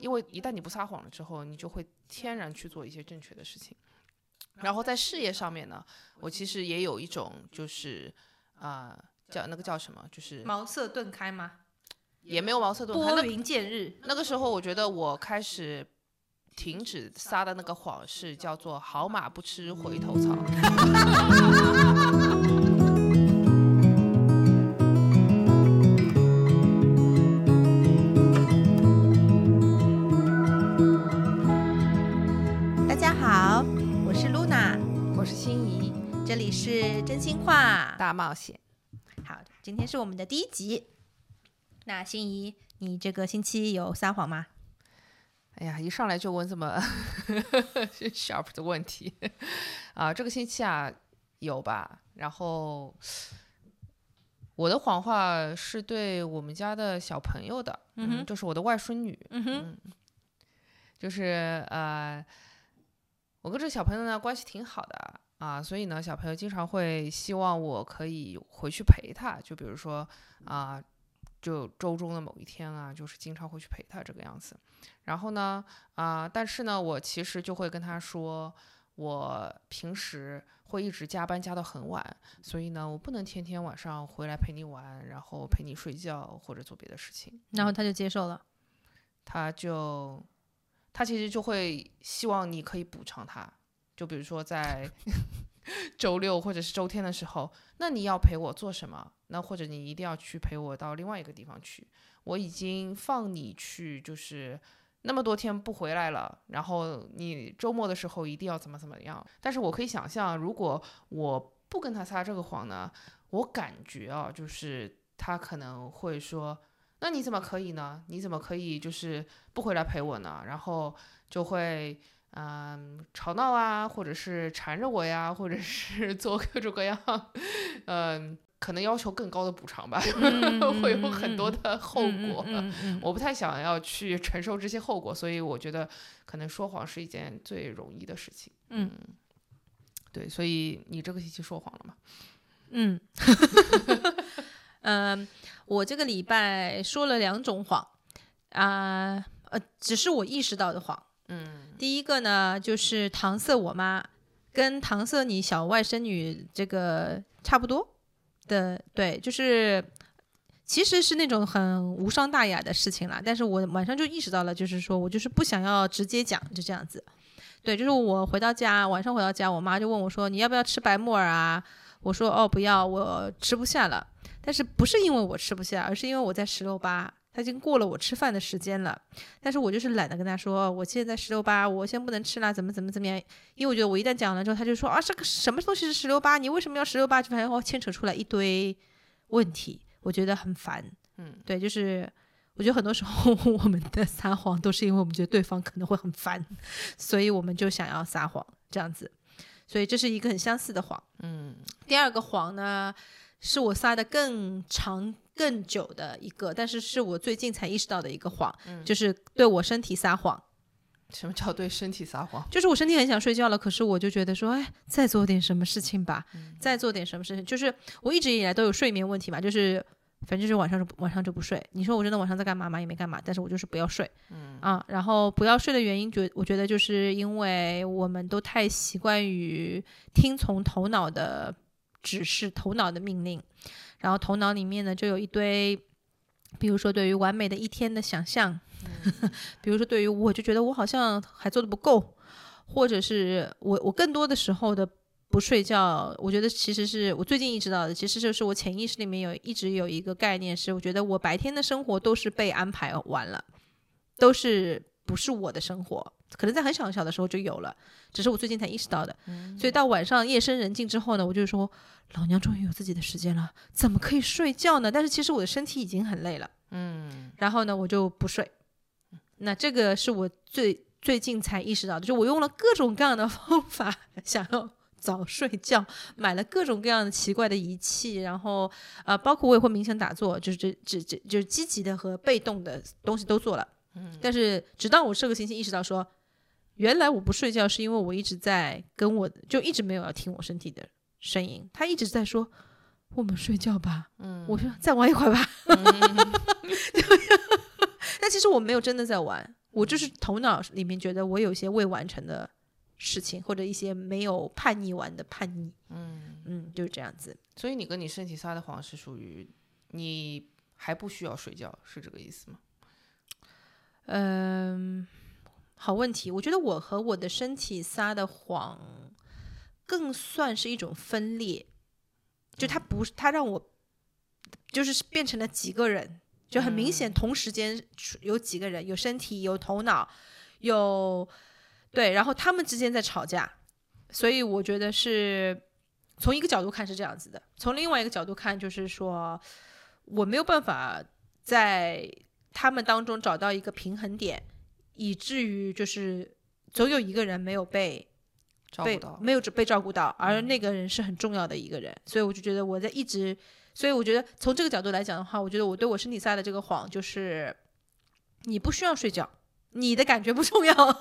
因为一旦你不撒谎了之后，你就会天然去做一些正确的事情。然后在事业上面呢，我其实也有一种就是啊、叫那个叫什么，就是茅塞顿开吗？也没有茅塞顿开。那拨云见日。那个时候，我觉得我开始停止撒的那个谎是叫做“好马不吃回头草”。大冒险。好，今天是我们的第一集。那心仪，你这个星期有撒谎吗？哎呀，一上来就问这么 sharp 的问题啊！这个星期啊有吧？然后我的谎话是对我们家的小朋友的，嗯哼就是我的外孙女，嗯哼，就是呃，我跟这个小朋友呢关系挺好的啊，所以呢，小朋友经常会希望我可以回去陪他，就比如说啊、就周中的某一天啊，就是经常会去陪他这个样子。然后呢，啊、但是呢，我其实就会跟他说，我平时会一直加班加到很晚，所以呢，我不能天天晚上回来陪你玩，然后陪你睡觉或者做别的事情。然后他就接受了。他就他其实就会希望你可以补偿他，就比如说在 周六或者是周天的时候，那你要陪我做什么？那或者你一定要去陪我到另外一个地方去。我已经放你去，就是那么多天不回来了，然后你周末的时候一定要怎么怎么样。但是我可以想象，如果我不跟他撒这个谎呢，我感觉啊，就是他可能会说。那你怎么可以呢？你怎么可以就是不回来陪我呢？然后就会嗯吵闹啊，或者是缠着我呀，或者是 做各种各样嗯可能要求更高的补偿吧，会有很多的后果。嗯嗯嗯我不太想要去承受这些后果，所以我觉得可能说谎是一件最容易的事情。嗯对，所以你这个星期说谎了吗？嗯，嗯，我这个礼拜说了两种谎啊，呃，只是我意识到的谎。嗯第一个呢，就是搪塞我妈，跟搪塞你小外甥女这个差不多的，对，就是其实是那种很无伤大雅的事情啦。但是我晚上就意识到了，就是说我就是不想要直接讲，就这样子。对，就是我回到家，晚上回到家，我妈就问我说：“你要不要吃白木耳啊？”我说：“哦，不要，我吃不下了。”但是不是因为我吃不下，而是因为我在十六八，它已经过了我吃饭的时间了。但是我就是懒得跟他说，我现在十六八，我先不能吃啦，怎么怎么怎么样？因为我觉得我一旦讲了之后，他就说啊，这个什么东西是十六八？你为什么要十六八？就反正哦牵扯出来一堆问题，我觉得很烦。嗯，对，就是我觉得很多时候 我们的撒谎都是因为我们觉得对方可能会很烦，所以我们就想要撒谎这样子。所以这是一个很相似的谎。嗯第二个谎呢，是我撒的更长、更久的一个，但是是我最近才意识到的一个谎，就是对我身体撒谎。什么叫对身体撒谎？就是我身体很想睡觉了，可是我就觉得说，哎，再做点什么事情吧，再做点什么事情。就是我一直以来都有睡眠问题嘛，就是反正就是晚上就晚上就不睡。你说我真的晚上在干嘛嘛？也没干嘛，但是我就是不要睡。嗯啊，然后不要睡的原因，觉我觉得就是因为我们都太习惯于听从头脑的指示、头脑的命令，然后头脑里面呢就有一堆，比如说对于完美的一天的想象，比如说对于我就觉得我好像还做的不够，或者是我我更多的时候的不睡觉，我觉得其实是我最近意识到的，其实就是我潜意识里面有一直有一个概念是，我觉得我白天的生活都是被安排完了，都是不是我的生活，可能在很小很小的时候就有了，只是我最近才意识到的。所以到晚上夜深人静之后呢，我就说老娘终于有自己的时间了，怎么可以睡觉呢？但是其实我的身体已经很累了。嗯然后呢，我就不睡。那这个是我最最近才意识到的，就我用了各种各样的方法想要早睡觉，买了各种各样的奇怪的仪器，然后呃，包括我也会冥想打坐，就是这这这就是积极的和被动的东西都做了。嗯，但是直到我这个星期意识到说，原来我不睡觉是因为我一直在跟我就一直没有要听我身体的声音，他一直在说。我们睡觉吧，嗯，我说再玩一会儿吧，但其实我没有真的在玩，我就是头脑里面觉得我有一些未完成的事情，或者一些没有叛逆完的叛逆。嗯嗯，就是这样子。所以你跟你身体撒的谎是属于你还不需要睡觉，是这个意思吗？嗯，好问题。我觉得我和我的身体撒的谎更算是一种分裂，就他不是他让我就是变成了几个人，就很明显同时间有几个人，有身体，有头脑，有对，然后他们之间在吵架，所以我觉得是从一个角度看是这样子的，从另外一个角度看就是说我没有办法在。他们当中找到一个平衡点，以至于就是总有一个人没有被照顾到，没有被照顾到，而那个人是很重要的一个人，所以我就觉得我在一直，所以我觉得从这个角度来讲的话，我觉得我对我身体撒的这个谎就是你不需要睡觉，你的感觉不重要，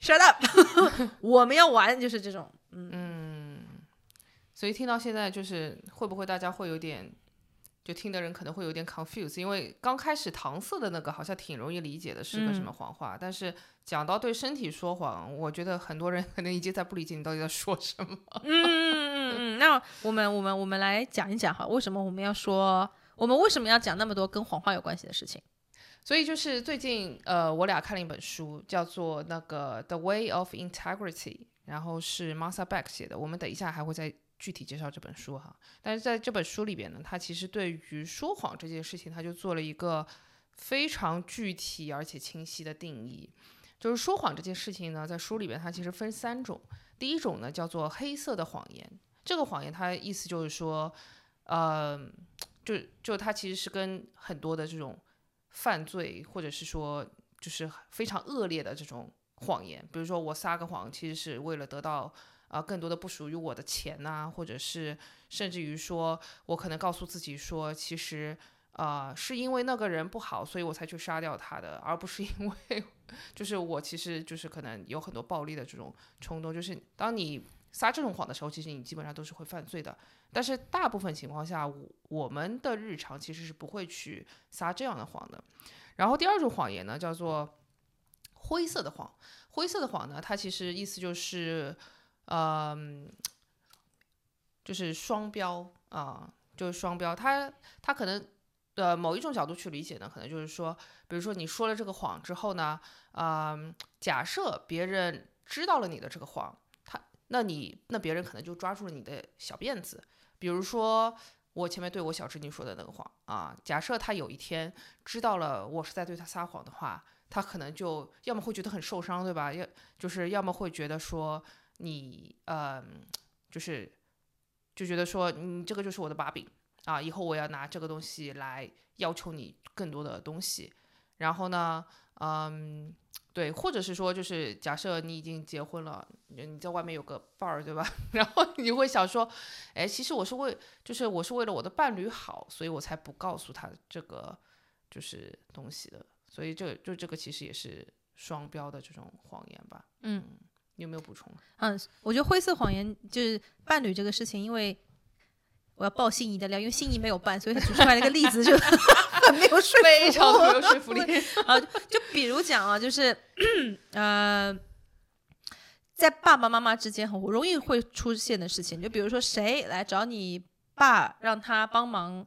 Shut up，我们要玩就是这种，嗯，所以听到现在就是会不会大家会有点。就听的人可能会有点 confused，因为刚开始搪塞的那个好像挺容易理解的，是个什么谎话。但是讲到对身体说谎，我觉得很多人可能已经在不理解你到底在说什么。嗯嗯嗯嗯。那我们我们我们来讲一讲哈，为什么我们要说，我们为什么要讲那么多跟谎话有关系的事情？所以就是最近呃，我俩看了一本书，叫做那个《The Way of Integrity》，然后是 Martha Beck 写的。我们等一下还会再。具体介绍这本书哈，但是在这本书里边呢，他其实对于说谎这件事情，他就做了一个非常具体而且清晰的定义。就是说谎这件事情呢，在书里边它其实分三种。第一种呢叫做黑色的谎言，这个谎言它意思就是说，呃，就就它其实是跟很多的这种犯罪或者是说就是非常恶劣的这种谎言，比如说我撒个谎，其实是为了得到。啊，更多的不属于我的钱呐，或者是甚至于说，我可能告诉自己说，其实，呃，是因为那个人不好，所以我才去杀掉他的，而不是因为，就是我其实就是可能有很多暴力的这种冲动。就是当你撒这种谎的时候，其实你基本上都是会犯罪的。但是大部分情况下，我我们的日常其实是不会去撒这样的谎的。然后第二种谎言呢，叫做灰色的谎。灰色的谎呢，它其实意思就是。嗯，就是双标啊，就是双标。他他可能的某一种角度去理解呢，可能就是说，比如说你说了这个谎之后呢，嗯，假设别人知道了你的这个谎，他那你那别人可能就抓住了你的小辫子。比如说我前面对我小侄女说的那个谎啊，假设他有一天知道了我是在对他撒谎的话，他可能就要么会觉得很受伤，对吧？要就是要么会觉得说。你呃，就是就觉得说，你这个就是我的把柄啊，以后我要拿这个东西来要求你更多的东西。然后呢，嗯，对，或者是说，就是假设你已经结婚了，你在外面有个伴儿，对吧？然后你会想说，哎，其实我是为，就是我是为了我的伴侣好，所以我才不告诉他这个就是东西的。所以这就这个其实也是双标的这种谎言吧？嗯。你有没有补充？嗯，我觉得灰色谎言就是伴侣这个事情，因为我要爆心仪的料，因为心仪没有伴，所以他举出来了一个例子就 很没有说服力，非常没有说服力 啊。就比如讲啊，就是呃，在爸爸妈妈之间很容易会出现的事情，就比如说谁来找你爸，让他帮忙。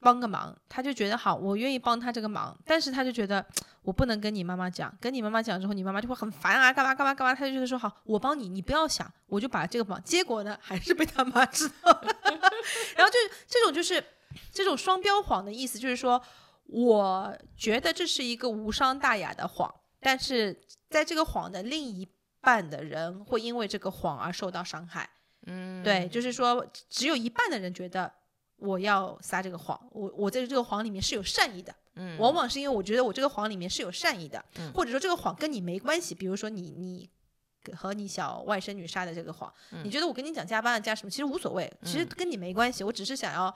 帮个忙，他就觉得好，我愿意帮他这个忙，但是他就觉得我不能跟你妈妈讲，跟你妈妈讲之后，你妈妈就会很烦啊，干嘛干嘛干嘛，他就觉得说好，我帮你，你不要想，我就把这个忙，结果呢，还是被他妈知道了，然后就这种就是这种双标谎的意思，就是说，我觉得这是一个无伤大雅的谎，但是在这个谎的另一半的人会因为这个谎而受到伤害，嗯，对，就是说只有一半的人觉得。我要撒这个谎，我我在这个谎里面是有善意的，嗯，往往是因为我觉得我这个谎里面是有善意的，或者说这个谎跟你没关系，比如说你你和你小外甥女撒的这个谎，你觉得我跟你讲加班啊加什么，其实无所谓，其实跟你没关系，我只是想要。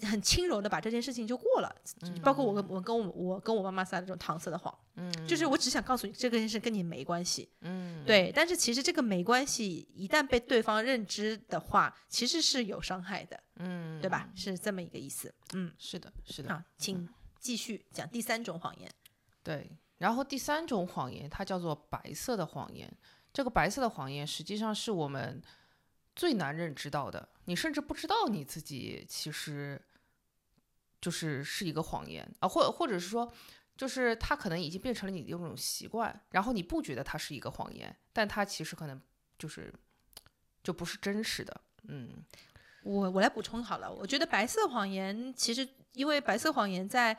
很轻柔的把这件事情就过了，包括我跟我跟我我跟我妈妈撒的这种搪塞的谎，嗯，就是我只想告诉你这件事跟你没关系，嗯，对，但是其实这个没关系一旦被对方认知的话，其实是有伤害的，嗯，对吧？是这么一个意思，嗯，是的，是的。好，请继续讲第三种谎言。对，然后第三种谎言它叫做白色的谎言。这个白色的谎言实际上是我们最难认知到的，你甚至不知道你自己其实就是是一个谎言啊，或或者是说，就是它可能已经变成了你的一种习惯，然后你不觉得它是一个谎言，但它其实可能就是就不是真实的。嗯，我我来补充好了，我觉得白色谎言其实因为白色谎言在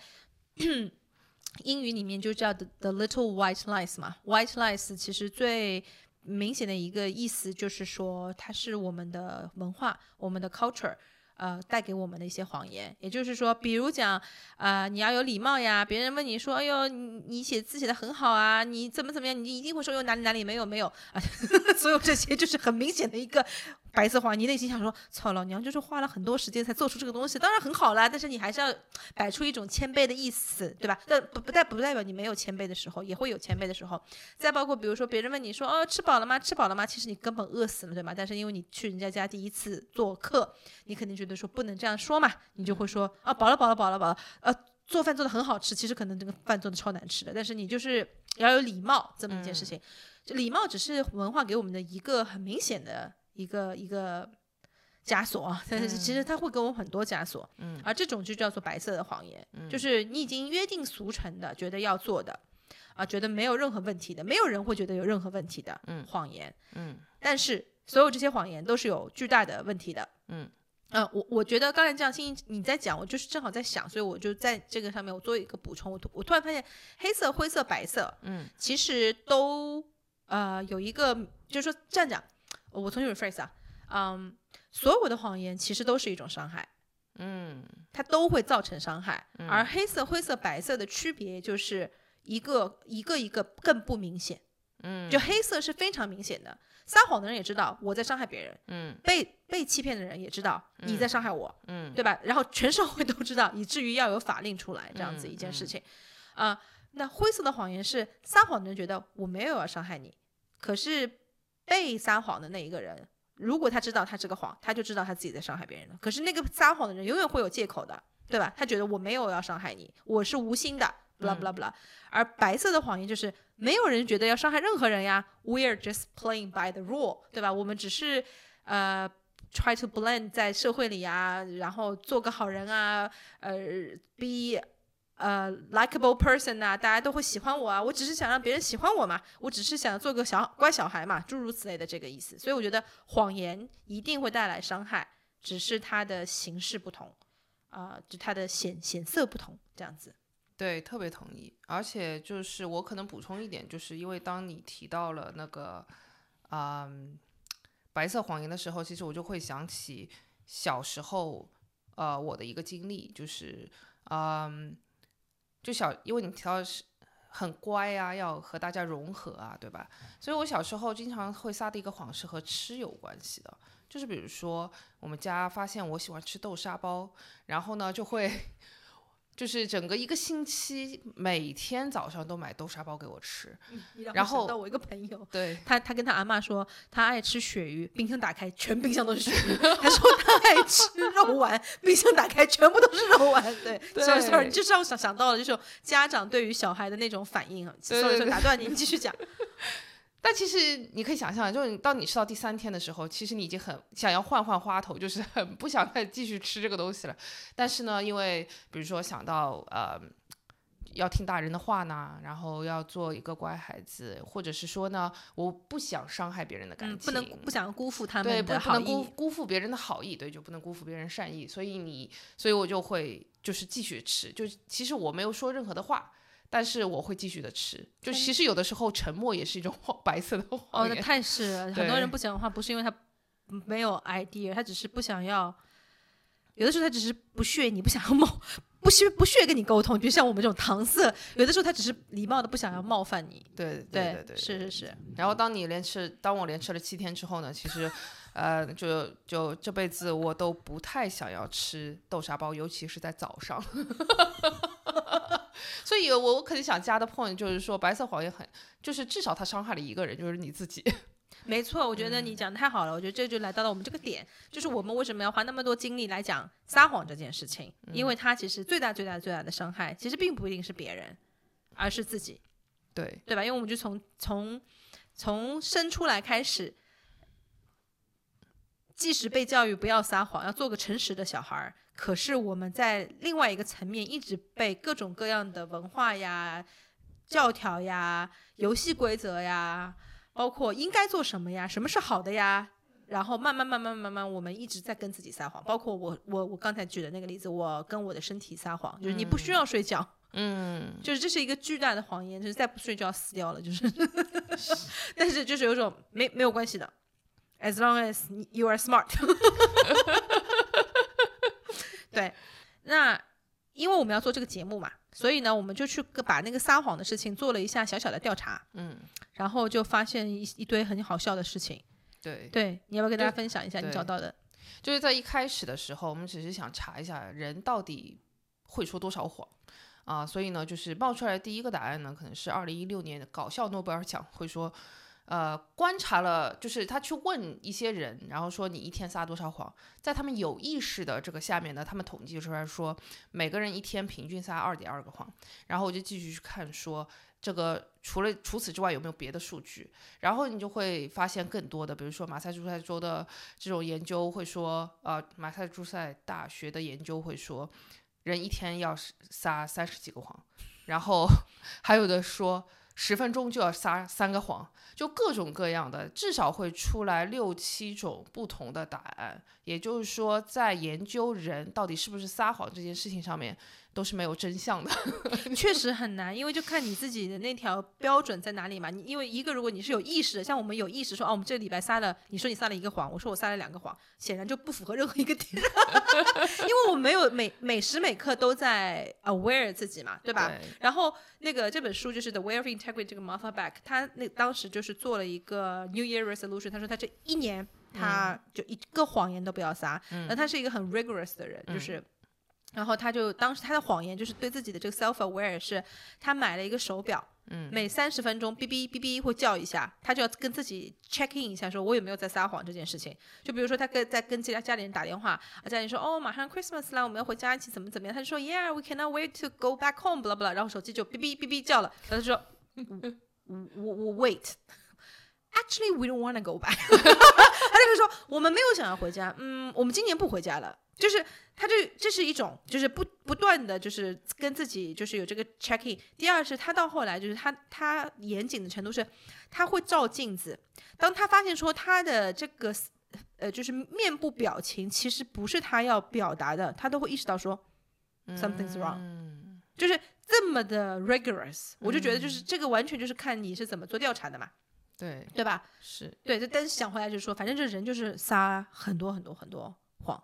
英语里面就叫 the the little white lies 嘛，white lies 其实最明显的一个意思就是说，它是我们的文化，我们的 culture，呃，带给我们的一些谎言。也就是说，比如讲，啊，你要有礼貌呀，别人问你说，哎呦，你你写字写的很好啊，你怎么怎么样，你一定会说，哟哪里哪里没有没有啊，所有这些就是很明显的一个。白色花，你内心想说：“操，老娘就是花了很多时间才做出这个东西，当然很好啦。但是你还是要摆出一种谦卑的意思，对吧？但不不代不代表你没有谦卑的时候，也会有谦卑的时候。再包括比如说别人问你说：‘哦，吃饱了吗？吃饱了吗？’其实你根本饿死了，对吗？但是因为你去人家家第一次做客，你肯定觉得说不能这样说嘛，你就会说：‘啊，饱了，饱了，饱了，饱了。’呃，做饭做的很好吃，其实可能这个饭做的超难吃的。但是你就是要有礼貌这么一件事情，礼貌只是文化给我们的一个很明显的一个一个。枷锁啊，但是其实他会给我们很多枷锁，嗯，而这种就叫做白色的谎言，嗯。就是你已经约定俗成的，觉得要做的，啊，觉得没有任何问题的，没有人会觉得有任何问题的，嗯，谎言，嗯，但是所有这些谎言都是有巨大的问题的，嗯，嗯，我我觉得刚才这样欣你在讲，我就是正好在想，所以我就在这个上面我做一个补充，我我突然发现黑色、灰色、白色，嗯，其实都呃有一个，就是说这样讲，我重新 rephrase 啊，嗯。所有的谎言其实都是一种伤害，嗯，它都会造成伤害。而黑色、灰色、白色的区别就是一个一个一个更不明显，嗯，就黑色是非常明显的，撒谎的人也知道我在伤害别人，嗯，被被欺骗的人也知道你在伤害我，嗯，对吧？然后全社会都知道，以至于要有法令出来这样子一件事情，啊，那灰色的谎言是撒谎的人觉得我没有要伤害你，可是被撒谎的那一个人。如果他知道他这个谎，他就知道他自己在伤害别人了。可是那个撒谎的人永远会有借口的，对吧？他觉得我没有要伤害你，我是无心的，blah blah blah。而白色的谎言就是没有人觉得要伤害任何人呀，we're just playing by the rule，对吧？我们只是呃 try to blend 在社会里啊，然后做个好人啊，呃，be。呃，likable person 啊，大家都会喜欢我啊。我只是想让别人喜欢我嘛，我只是想做个小乖小孩嘛，诸如此类的这个意思。所以我觉得谎言一定会带来伤害，只是它的形式不同，啊，就它的显显色不同，这样子。对，特别同意。而且就是我可能补充一点，就是因为当你提到了那个，嗯，白色谎言的时候，其实我就会想起小时候，呃，我的一个经历，就是，嗯。就小，因为你提到是很乖啊，要和大家融合啊，对吧？所以我小时候经常会撒的一个谎是和吃有关系的，就是比如说我们家发现我喜欢吃豆沙包，然后呢就会。就是整个一个星期，每天早上都买豆沙包给我吃。然后到我一个朋友，对他，他跟他阿妈说他爱吃鳕鱼，冰箱打开全冰箱都是鳕鱼。他说他爱吃肉丸，冰箱打开全部都是肉丸。对，sorry，就是让我想想到了，就是家长对于小孩的那种反应。sorry，打断您，继续讲。但其实你可以想象，就是当你吃到第三天的时候，其实你已经很想要换换花头，就是很不想再继续吃这个东西了。但是呢，因为比如说想到呃要听大人的话呢，然后要做一个乖孩子，或者是说呢，我不想伤害别人的感情，不能不想辜负他们的好意，不能辜辜负别人的好意，对，就不能辜负别人善意。所以你，所以我就会就是继续吃，就其实我没有说任何的话。但是我会继续的吃，就其实有的时候沉默也是一种 白色的谎言。哦，那太是很多人不讲话，不是因为他没有 idea，他只是不想要。有的时候他只是不屑你，不想要冒，不屑不屑跟你沟通。比如像我们这种搪塞，有的时候他只是礼貌的不想要冒犯你。对对对对，是是是。然后当你连吃，当我连吃了七天之后呢，其实，呃，就就这辈子我都不太想要吃豆沙包，尤其是在早上。所以，我我可能想加的 point 就是说，白色谎言很，就是至少他伤害了一个人，就是你自己。没错，我觉得你讲的太好了。我觉得这就来到了我们这个点，就是我们为什么要花那么多精力来讲撒谎这件事情？因为它其实最大、最大、最大的伤害，其实并不一定是别人，而是自己，对对吧？因为我们就从从从生出来开始，即使被教育不要撒谎，要做个诚实的小孩儿，可是我们在另外一个层面一直被各种各样的文化呀、教条呀、游戏规则呀。包括应该做什么呀？什么是好的呀？然后慢慢慢慢慢慢，我们一直在跟自己撒谎。包括我我我刚才举的那个例子，我跟我的身体撒谎，就是你不需要睡觉，嗯，就是这是一个巨大的谎言，就是再不睡就要死掉了，就是。但是就是有种没没有关系的，as long as you are smart。对，那因为我们要做这个节目嘛，所以呢，我们就去把那个撒谎的事情做了一下小小的调查。嗯。然后就发现一一堆很好笑的事情，对对，你要不要跟大家分享一下你找到的？就是在一开始的时候，我们只是想查一下人到底会说多少谎啊，所以呢，就是冒出来第一个答案呢，可能是二零一六年的搞笑诺贝尔奖会说，呃，观察了，就是他去问一些人，然后说你一天撒多少谎，在他们有意识的这个下面呢，他们统计出来说，每个人一天平均撒二点二个谎，然后我就继续去看说。这个除了除此之外有没有别的数据？然后你就会发现更多的，比如说马赛诸塞州的这种研究会说，呃，马赛诸塞大学的研究会说，人一天要撒三十几个谎，然后 还有的说十分钟就要撒三个谎，就各种各样的，至少会出来六七种不同的答案。也就是说，在研究人到底是不是撒谎这件事情上面。都是没有真相的，确实很难，因为就看你自己的那条标准在哪里嘛。你因为一个，如果你是有意识的，像我们有意识说，哦，我们这个礼拜撒了，你说你撒了一个谎，我说我撒了两个谎，显然就不符合任何一个点，因为我没有每每时每刻都在 aware 自己嘛，对吧？然后那个这本书就是 The Way of Integrity 这个 Martha Beck，他那当时就是做了一个 New Year Resolution，他说他这一年他就一个谎言都不要撒，那他是一个很 rigorous 的人，就是。然后他就当时他的谎言就是对自己的这个 self aware 是，他买了一个手表，嗯，每三十分钟哔哔哔哔会叫一下，他就要跟自己 check in 一下，说我有没有在撒谎这件事情。就比如说他跟在跟家家里人打电话，啊家里人说哦马上 Christmas 了，我们要回家一起怎么怎么样，他就说 Yeah we cannot wait to go back home blah blah，然后手机就哔哔哔哔叫了，他就说 我我 wait，actually we don't wanna go back，他就说我们没有想要回家，嗯，我们今年不回家了。就是他这这是一种，就是不不断的就是跟自己就是有这个 checking。第二是他到后来就是他他严谨的程度是，他会照镜子，当他发现说他的这个呃就是面部表情其实不是他要表达的，他都会意识到说 something's wrong，就是这么的 rigorous。我就觉得就是这个完全就是看你是怎么做调查的嘛，对对吧？是对，但是想回来就是说，反正这人就是撒很多很多很多谎。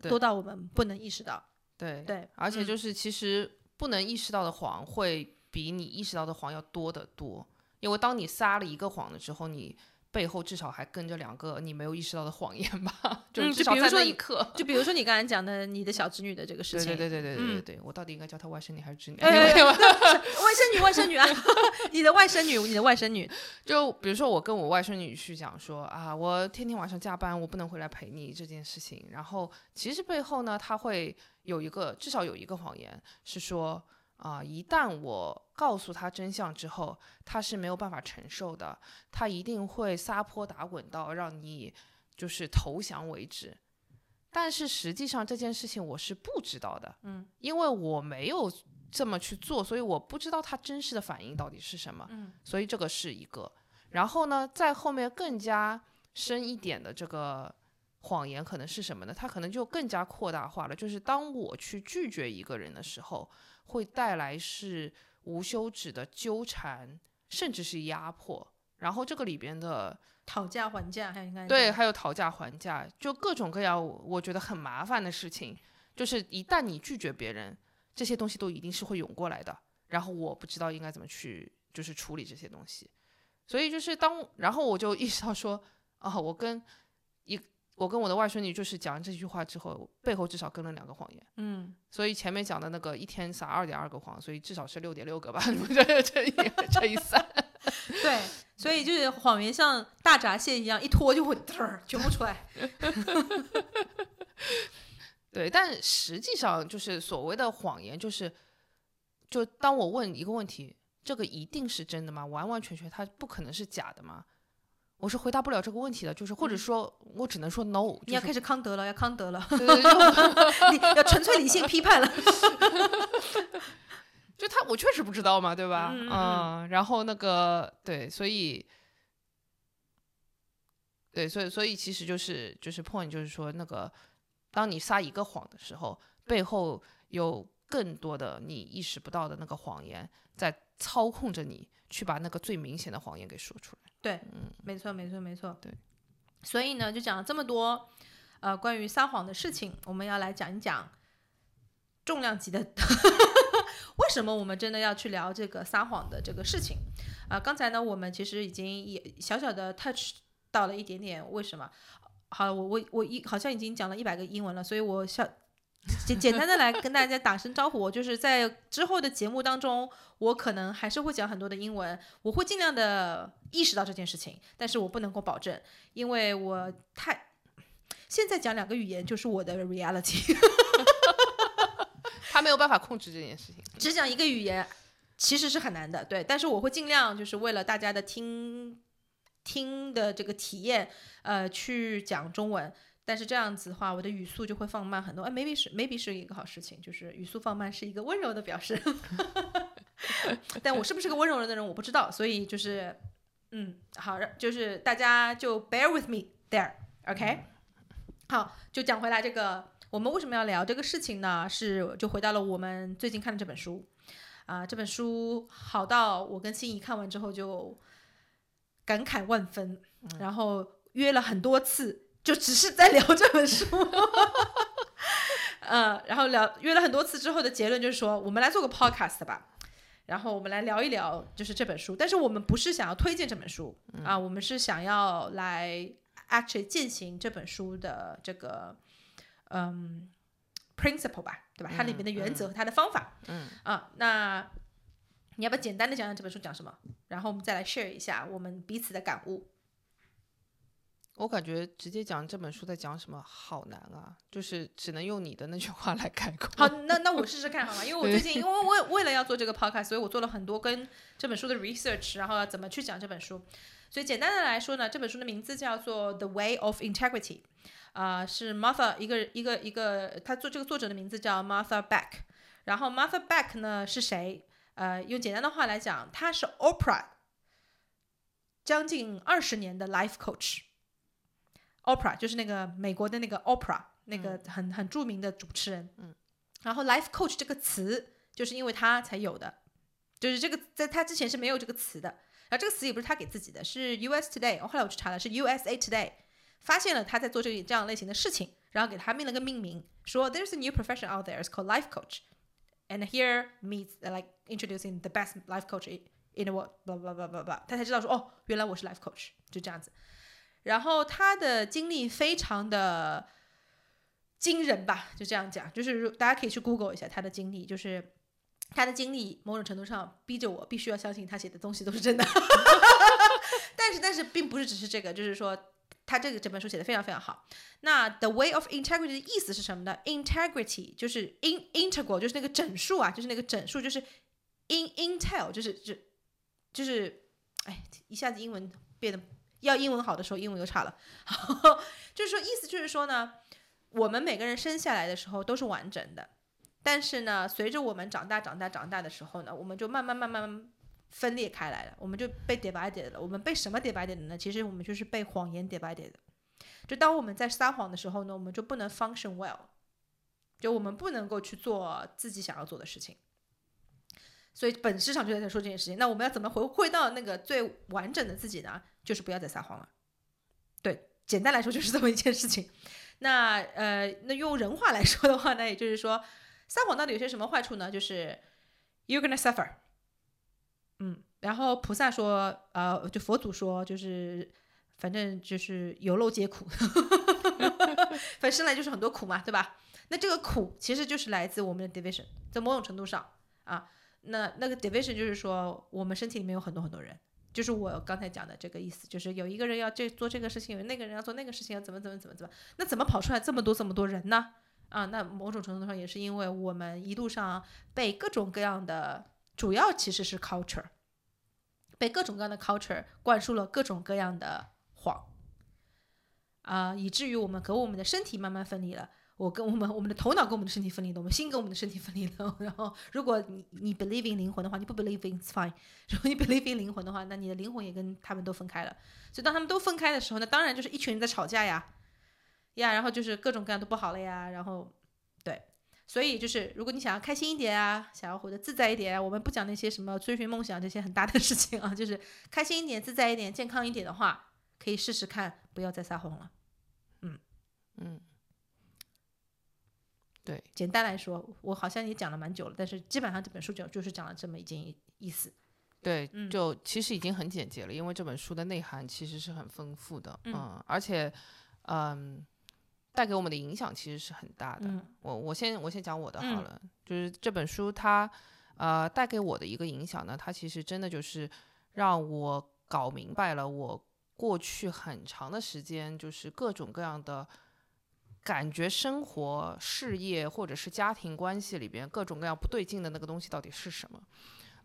多到我们不能意识到，对对，而且就是其实不能意识到的谎会比你意识到的谎要多得多，因为当你撒了一个谎了之后，你。背后至少还跟着两个你没有意识到的谎言吧，就至少在那一刻。就比如说你刚才讲的你的小侄女的这个事情。对对对对对对对，我到底应该叫她外甥女还是侄女？外甥女，外甥女啊！你的外甥女，你的外甥女。就比如说我跟我外甥女去讲说啊，我天天晚上加班，我不能回来陪你这件事情。然后其实背后呢，他会有一个至少有一个谎言是说。啊！一旦我告诉他真相之后，他是没有办法承受的，他一定会撒泼打滚到让你就是投降为止。但是实际上这件事情我是不知道的，嗯，因为我没有这么去做，所以我不知道他真实的反应到底是什么，嗯，所以这个是一个。然后呢，在后面更加深一点的这个谎言可能是什么呢？他可能就更加扩大化了，就是当我去拒绝一个人的时候。会带来是无休止的纠缠，甚至是压迫。然后这个里边的讨价还价，还有对，还有讨价还价，就各种各样，我觉得很麻烦的事情。就是一旦你拒绝别人，这些东西都一定是会涌过来的。然后我不知道应该怎么去，就是处理这些东西。所以就是当，然后我就意识到说，啊，我跟。我跟我的外孙女就是讲这句话之后，背后至少跟了两个谎言。嗯，所以前面讲的那个一天撒二点二个谎，所以至少是六点六个吧，乘以乘以三。对，所以就是谎言像大闸蟹一样，一拖就会嘚儿全部出来。对，但实际上就是所谓的谎言，就是就当我问一个问题，这个一定是真的吗？完完全全它不可能是假的吗？我是回答不了这个问题的，就是或者说我只能说 no，就是你要开始康德了，要康德了，对对对，你要纯粹理性批判了。就他我确实不知道嘛，对吧？嗯嗯然后那个对，所以对，所以所以其实就是就是 point，就是说那个当你撒一个谎的时候，背后有更多的你意识不到的那个谎言在操控着你，去把那个最明显的谎言给说出来。对，没错，没错，没错。对，所以呢，就讲了这么多，呃，关于撒谎的事情，我们要来讲一讲重量级的，为什么我们真的要去聊这个撒谎的这个事情？啊、刚才呢，我们其实已经也小小的 touch 到了一点点，为什么？好，我我我一好像已经讲了一百个英文了，所以我小简简单的来跟大家打声招呼，我就是在之后的节目当中，我可能还是会讲很多的英文，我会尽量的意识到这件事情，但是我不能够保证，因为我太现在讲两个语言就是我的 reality，他没有办法控制这件事情。只讲一个语言其实是很难的，对，但是我会尽量就是为了大家的听听的这个体验，呃，去讲中文。但是这样子的话，我的语速就会放慢很多。哎，maybe 是 maybe 是一个好事情，就是语速放慢是一个温柔的表示。但我是不是个温柔的人，我不知道。所以就是，嗯，好，就是大家就 bear with me there，OK？、好，就讲回来这个，我们为什么要聊这个事情呢？是就回到了我们最近看的这本书，啊、这本书好到我跟心仪看完之后就感慨万分，然后约了很多次，就只是在聊这本书。呃，然后聊约了很多次之后的结论就是说，我们来做个 podcast 吧，然后我们来聊一聊就是这本书，但是我们不是想要推荐这本书啊、我们是想要来 actually 践行这本书的这个嗯 principle 吧，对吧？它里面的原则和它的方法，嗯啊，那你要不要简单的讲讲这本书讲什么？然后我们再来 share 一下我们彼此的感悟。我感觉直接讲这本书在讲什么好难啊，就是只能用你的那句话来概括。好，那那我试试看好吗？因为我最近，因为我为了要做这个 podcast，所以我做了很多跟这本书的 research，然后要怎么去讲这本书。所以简单的来说呢，这本书的名字叫做《The Way of Integrity》，啊、是 Martha 一个一个一个，他做这个作者的名字叫 Martha Beck。然后 Martha Beck 呢是谁？呃，用简单的话来讲，他是 Oprah 将近二十年的 life coach。Oprah 就是那个美国的那个 Oprah，那个很很著名的主持人。嗯，然后 life coach 这个词就是因为他才有的，就是这个在他之前是没有这个词的。然后这个词也不是他给自己的，是 US Today。后来我去查了，是 USA Today 发现了他在做这个这样类型的事情，然后给他命了个命名，说 There's a new profession out there, it's called life coach, and here meets uh, like introducing the best life coach in in the world. blah blah blah blah blah。他才知道说哦，原来我是 life coach，就这样子。然后他的经历非常的惊人吧，就这样讲，就是大家可以去 Google 一下他的经历，就是他的经历某种程度上逼着我必须要相信他写的东西都是真的。但是但是并不是只是这个，就是说他这个这本书写的非常非常好。那 The Way of Integrity 的意思是什么呢？Integrity 就是 in integral 就是那个整数啊，就是那个整数就是 in intel 就是就就是哎一下子英文变得要英文好的时候英文又差了，就是说意思就是说呢，我们每个人生下来的时候都是完整的，但是呢，随着我们长大长大长大的时候呢，我们就慢慢慢慢分裂开来了，我们就被 divided 了。我们被什么 divided 的呢？其实我们就是被谎言 divided。就当我们在撒谎的时候呢，我们就不能 function well，就我们不能够去做自己想要做的事情。所以本质上就在说这件事情。那我们要怎么回回到那个最完整的自己呢？就是不要再撒谎了。对，简单来说就是这么一件事情。那呃，那用人话来说的话呢，也就是说，撒谎到底有些什么坏处呢？就是 you're gonna suffer。嗯，然后菩萨说，呃，就佛祖说，就是反正就是有漏皆苦，反正生来就是很多苦嘛，对吧？那这个苦其实就是来自我们的 division，在某种程度上啊，那那个 division 就是说我们身体里面有很多很多人，就是我刚才讲的这个意思，就是有一个人要这做这个事情，有那个人要做那个事情，怎么怎么怎么怎么，那怎么跑出来这么多这么多人呢？啊，那某种程度上也是因为我们一路上被各种各样的，主要其实是 culture，被各种各样的 culture 灌输了各种各样的谎，啊，以至于我们和我们的身体慢慢分离了。我跟我们我们的头脑跟我们的身体分离了，我们心跟我们的身体分离了。然后，如果你你 believe in 灵魂的话，你不 believe in fine。如果你 believe in 灵魂的话，那你的灵魂也跟他们都分开了。所以当他们都分开的时候，那当然就是一群人在吵架呀，呀，然后就是各种各样都不好了呀。然后，对，所以就是如果你想要开心一点啊，想要活得自在一点，我们不讲那些什么追寻梦想这些很大的事情啊，就是开心一点、自在一点、健康一点的话，可以试试看，不要再撒谎了。嗯嗯。对，简单来说，我好像也讲了蛮久了，但是基本上这本书就就是讲了这么一件意思。对，就其实已经很简洁了，因为这本书的内涵其实是很丰富的，嗯，而且，嗯，带给我们的影响其实是很大的。我我先我先讲我的好了，就是这本书它，呃，带给我的一个影响呢，它其实真的就是让我搞明白了我过去很长的时间就是各种各样的。感觉生活、事业或者是家庭关系里边各种各样不对劲的那个东西到底是什么？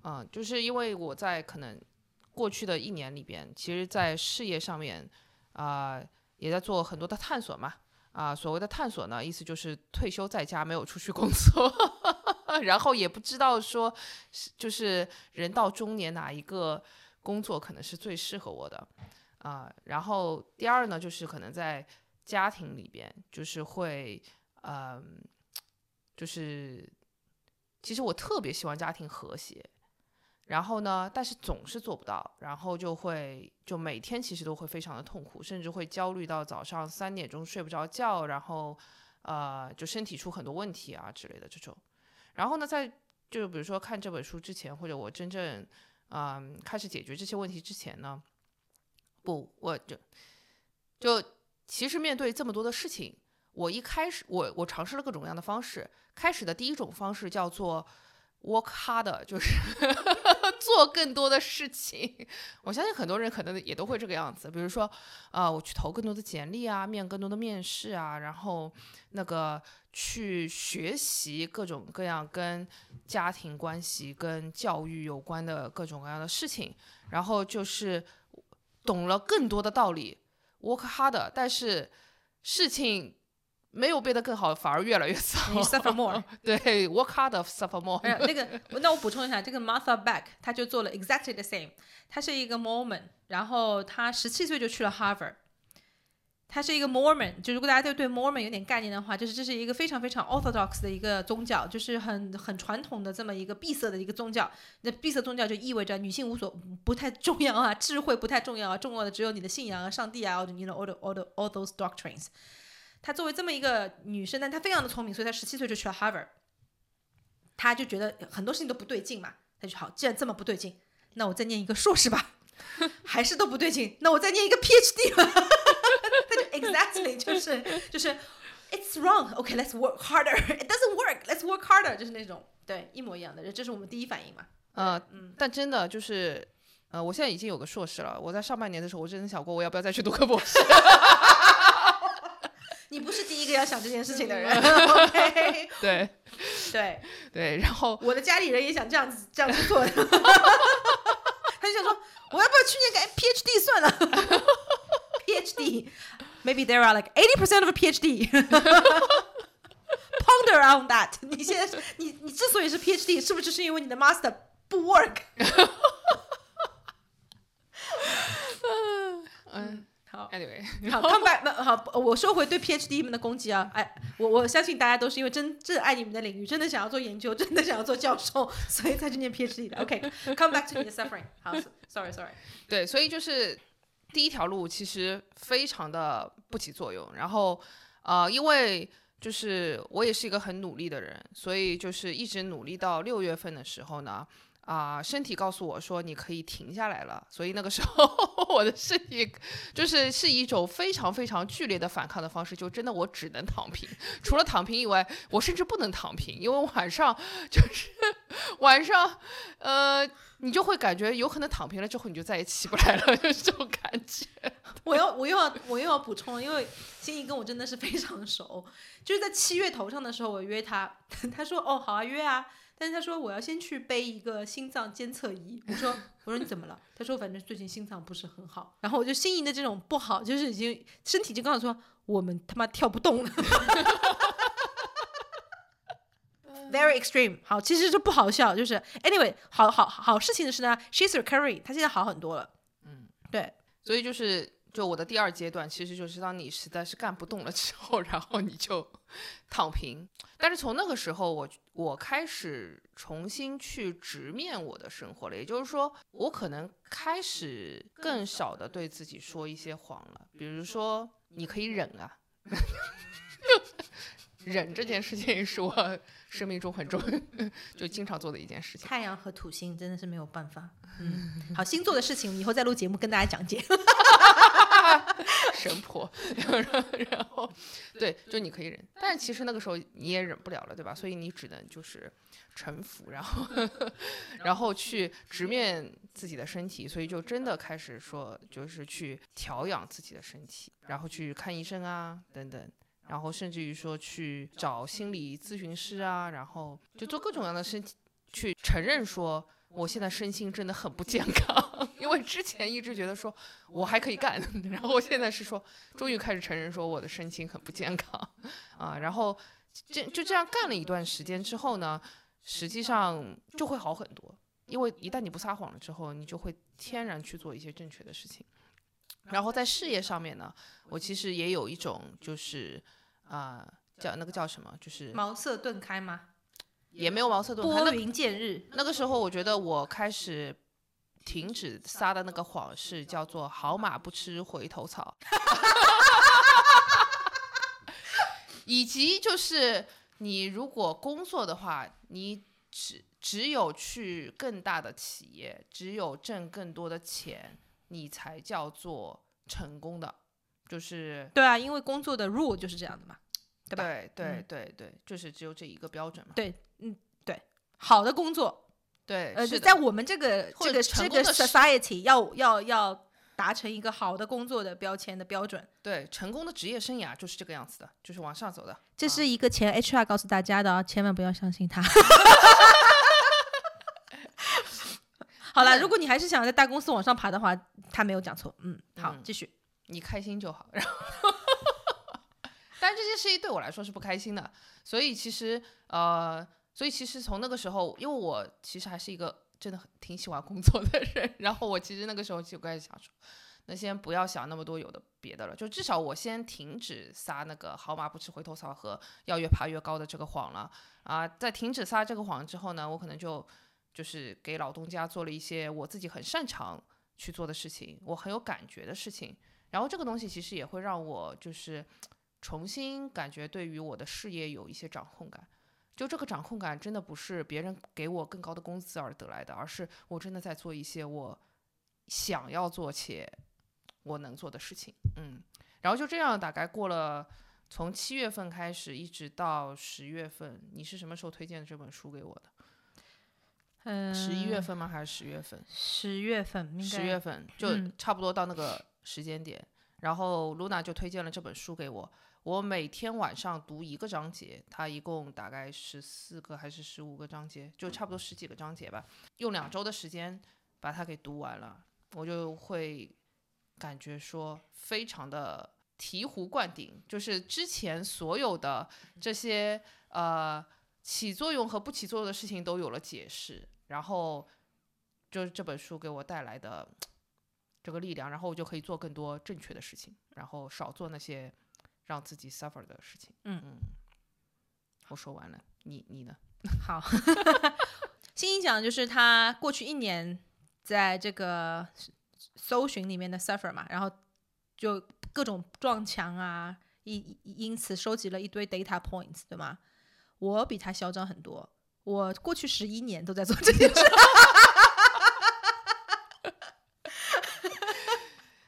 嗯，就是因为我在可能过去的一年里边，其实，在事业上面啊，也在做很多的探索嘛。啊，所谓的探索呢，意思就是退休在家，没有出去工作，然后也不知道说，就是人到中年哪一个工作可能是最适合我的啊。然后第二呢，就是可能在。家庭里边就是会，嗯，就是其实我特别希望家庭和谐，然后呢，但是总是做不到，然后就会就每天其实都会非常的痛苦，甚至会焦虑到早上三点钟睡不着觉，然后呃，就身体出很多问题啊之类的这种。然后呢，在就比如说看这本书之前，或者我真正嗯开始解决这些问题之前呢，不，我就就。其实面对这么多的事情，我一开始我我尝试了各种各样的方式。开始的第一种方式叫做 work hard，就是 做更多的事情。我相信很多人可能也都会这个样子。比如说，啊，我去投更多的简历啊，面更多的面试啊，然后那个去学习各种各样跟家庭关系、跟教育有关的各种各样的事情，然后就是懂了更多的道理。Work hard，但是事情没有变得更好，反而越来越糟。suffer more。对，work hard suffer more。那个，那我补充一下，这个 Martha Beck，他就做了 exactly the same。他是一个 Mormon，然后他十七岁就去了 Harvard。他是一个 Mormon，就如果大家对对 Mormon 有点概念的话，就是这是一个非常非常 Orthodox 的一个宗教，就是很很传统的这么一个闭塞的一个宗教。那闭塞宗教就意味着女性无所不太重要啊，智慧不太重要啊，重要的只有你的信仰啊，上帝啊，或者你的 all all all those doctrines。她作为这么一个女生，但她非常的聪明，所以她十七岁就去了 Harvard。她就觉得很多事情都不对劲嘛，她就好，既然这么不对劲，那我再念一个硕士吧，还是都不对劲，那我再念一个 PhD 吧。Exactly，就是就是，It's wrong. OK, let's work harder. It doesn't work. Let's work harder. 就是那种对一模一样的，这是我们第一反应嘛。呃，嗯，但真的就是，呃，我现在已经有个硕士了。我在上半年的时候，我真的想过我要不要再去读个博士。你不是第一个要想这件事情的人。OK，对对对，然后我的家里人也想这样子这样子做的。他就想说，我要不要去年个 PhD 算了 ？PhD. Maybe there are like 80% of a PhD. Ponder on that. 你现在你你之所以是 PhD，是不是是因为你的 Master 不 work？嗯，好，Anyway，好，come back。好，我收回对 PhD 们的攻击啊！哎，我我相信大家都是因为真正爱你们的领域，真的想要做研究，真的想要做教授，所以才去念 PhD 的。OK，come back to 你的 suffering。好，sorry，sorry。对，所以就是。 第一条路其实非常的不起作用，然后，呃，因为就是我也是一个很努力的人，所以就是一直努力到六月份的时候呢，啊，身体告诉我说你可以停下来了，所以那个时候 我的身体就是是一种非常非常剧烈的反抗的方式，就真的我只能躺平，除了躺平以外，我甚至不能躺平，因为晚上就是。晚上，呃，你就会感觉有可能躺平了之后你就再也起不来了，就是这种感觉。我要我又要我又要补充，因为心怡跟我真的是非常熟，就是在七月头上的时候，我约他，他说哦好啊约啊，但是他说我要先去背一个心脏监测仪，我说我说你怎么了？他说反正最近心脏不是很好，然后我就心仪的这种不好，就是已经身体就告诉说我们他妈跳不动了。Very extreme，好，其实这不好笑，就是 anyway，好好好事情的是呢，she's recovering，她现在好很多了。嗯，对，所以就是，就我的第二阶段，其实就是当你实在是干不动了之后，然后你就躺平。但是从那个时候我，我开始重新去直面我的生活了，也就是说，我可能开始更少的对自己说一些谎了，比如说，你可以忍啊。忍这件事情是我生命中很重，就经常做的一件事情。太阳和土星真的是没有办法。嗯，好，星座的事情以后再录节目跟大家讲解。神婆，然后对，就你可以忍，但是其实那个时候你也忍不了了，对吧？所以你只能就是臣服，然后 然后去直面自己的身体，所以就真的开始说，就是去调养自己的身体，然后去看医生啊，等等。然后甚至于说去找心理咨询师啊，然后就做各种各样的身体，去承认说我现在身心真的很不健康，因为之前一直觉得说我还可以干，然后现在是说终于开始承认说我的身心很不健康啊，然后这就这样干了一段时间之后呢，实际上就会好很多，因为一旦你不撒谎了之后，你就会天然去做一些正确的事情。然后在事业上面呢，我其实也有一种就是。啊、叫那个叫什么？就是茅塞顿开吗？也没有茅塞顿开。那拨云见日。那个时候，我觉得我开始停止撒的那个谎是叫做“好马不吃回头草”，以及就是你如果工作的话，你只只有去更大的企业，只有挣更多的钱，你才叫做成功的。就是对啊，因为工作的 rule 就是这样的嘛，对吧？对对嗯对对，就是只有这一个标准嘛。对，嗯，对，好的工作，对，呃，在我们这个这个这个 society 要要要达成一个好的工作的标签的标准，对成功的职业生涯就是这个样子的，就是往上走的。这啊是一个前 HR 告诉大家的、哦，千万不要相信他。好了，如果你还是想在大公司往上爬的话，他没有讲错。嗯，好，嗯继续。你开心就好。然后，但这件事情对我来说是不开心的，所以其实呃，所以其实从那个时候，因为我其实还是一个真的很挺喜欢工作的人，然后我其实那个时候就开始想说，那先不要想那么多有的别的了，就至少我先停止撒那个好马不吃回头草和要越爬越高的这个谎了啊。在停止撒这个谎之后呢，我可能就就是给老东家做了一些我自己很擅长去做的事情，我很有感觉的事情。然后这个东西其实也会让我就是重新感觉对于我的事业有一些掌控感。就这个掌控感真的不是别人给我更高的工资而得来的，而是我真的在做一些我想要做且我能做的事情。嗯，然后就这样大概过了从七月份开始一直到十月份，你是什么时候推荐的这本书给我的？嗯，十一月份吗？还是十月份？十月份十月份就嗯差不多到那个时间点，然后露娜就推荐了这本书给我，我每天晚上读一个章节，它一共大概十四个还是十五个章节，就差不多十几个章节吧，用两周的时间把它给读完了，我就会感觉说非常的醍醐灌顶，就是之前所有的这些呃起作用和不起作用的事情都有了解释，然后就是这本书给我带来的这个力量，然后我就可以做更多正确的事情，然后少做那些让自己 suffer 的事情。嗯嗯我说完了，你你呢？好，欣欣讲就是他过去一年在这个搜寻里面的 suffer 嘛，然后就各种撞墙啊，因因此收集了一堆 data points，对吗？我比他嚣张很多，我过去十一年都在做这件事。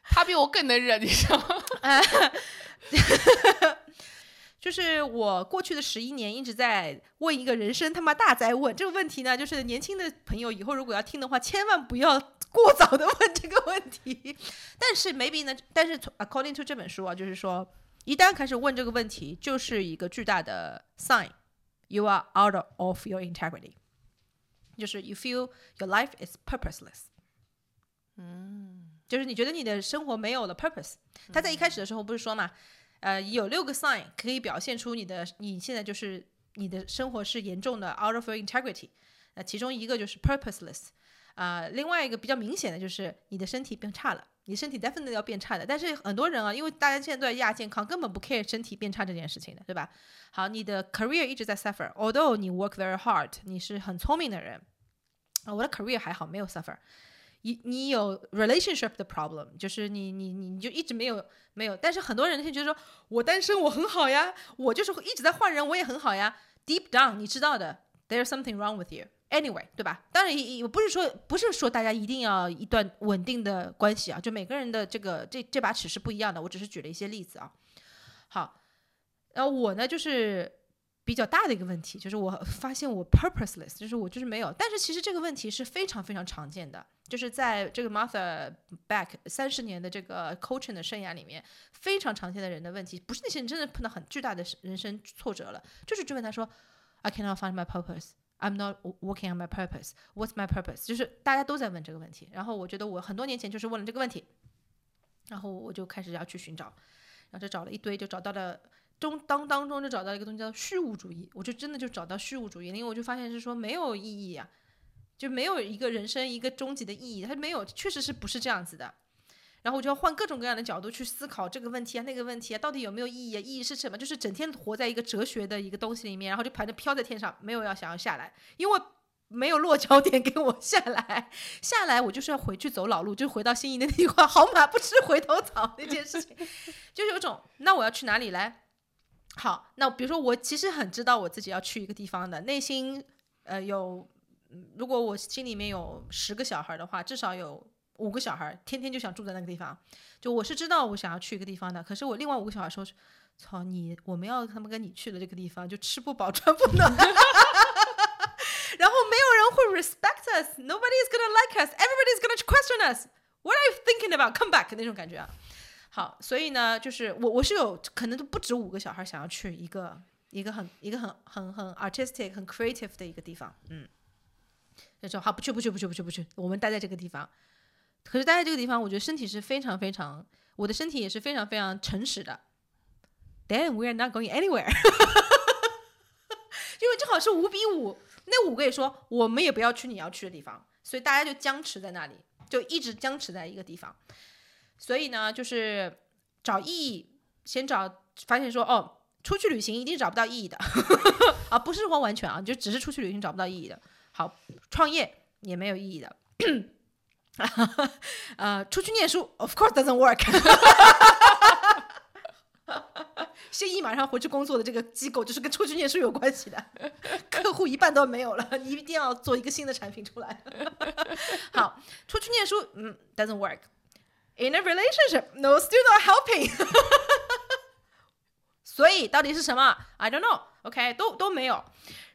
他比我更能忍，你知道吗？就是我过去的十一年一直在问一个人生他妈大灾问这个问题呢，就是年轻的朋友以后如果要听的话，千万不要 过早的问这个问题。但是 maybe 呢，但是 according to 这本书啊，就是说一旦开始问这个问题，就是一个巨大的 sign you are out of your integrity，就是 you feel your life is purposeless。嗯，就是你觉得你的生活没有了 purpose。他在一开始的时候不是说嘛？呃，有六个 sign 可以表现出你的你现在就是你的生活是严重的 out of your integrity。那其中一个就是 purposeless，啊、另外一个比较明显的就是你的身体变差了，你身体 definitely 要变差的。但是很多人啊，因为大家现在都在亚健康，根本不 care 身体变差这件事情的，对吧？好，你的 career 一直在 suffer，although 你 work very hard，你是很聪明的人，啊、我的 career 还好，没有 suffer。你你有 relationship 的 problem，就是你你你你就一直没有没有，但是很多人就觉得说我单身我很好呀，我就是一直在换人，我也很好呀。Deep down 你知道的，there's something wrong with you。Anyway，对吧？当然也也不是说不是说大家一定要一段稳定的关系啊，就每个人的这个这这把尺是不一样的。我只是举了一些例子啊。好，然后我呢就是比较大的一个问题，就是我发现我 purposeless，就是我就是没有。但是其实这个问题是非常非常常见的，就是在这个 Martha Beck 三十年的这个 coaching 的生涯里面，非常常见的人的问题，不是那些人真的碰到很巨大的人生挫折了，就是追问他说，I cannot find my purpose。I'm not working on my purpose. What's my purpose？就是大家都在问这个问题。然后我觉得我很多年前就是问了这个问题，然后我就开始要去寻找，然后就找了一堆，就找到了中当当中就找到一个东西叫虚无主义。我就真的就找到虚无主义，因为我就发现是说没有意义啊，就没有一个人生一个终极的意义，它没有，确实是不是这样子的。然后我就要换各种各样的角度去思考这个问题啊，那个问题啊，到底有没有意义啊？意义是什么？就是整天活在一个哲学的一个东西里面，然后就盘着飘在天上，没有要想要下来，因为没有落脚点给我下来。下来我就是要回去走老路，就回到心仪的地方：“好马不吃回头草。”那件事情，就有种那我要去哪里来？好，那比如说我其实很知道我自己要去一个地方的，内心呃有，如果我心里面有十个小孩的话，至少有。五个小孩天天就想住在那个地方，就我是知道我想要去一个地方的，可是我另外五个小孩说：“操你，我们要他们跟你去的这个地方，就吃不饱穿不暖，然后没有人会 respect us，nobody is gonna like us，everybody is gonna question us，what are you thinking about？Come back 那种感觉啊。好，所以呢，就是我我是有可能都不止五个小孩想要去一个一个很一个很很很 artistic 很 creative 的一个地方，嗯，就说好不去不去不去不去不去，我们待在这个地方。可是待在这个地方，我觉得身体是非常非常，我的身体也是非常非常诚实的。Then we are not going anywhere，因为正好是五比五，那五个也说我们也不要去你要去的地方，所以大家就僵持在那里，就一直僵持在一个地方。所以呢，就是找意义，先找发现说哦，出去旅行一定找不到意义的 啊，不是说完全啊，就只是出去旅行找不到意义的。好，创业也没有意义的。呃，出去念书，of course doesn't work。谢意马上回去工作的这个机构，就是跟出去念书有关系的，客户一半都没有了，你一定要做一个新的产品出来。好，出去念书，嗯，doesn't work。In a relationship, no, still not helping。所以到底是什么？I don't know。OK，都都没有。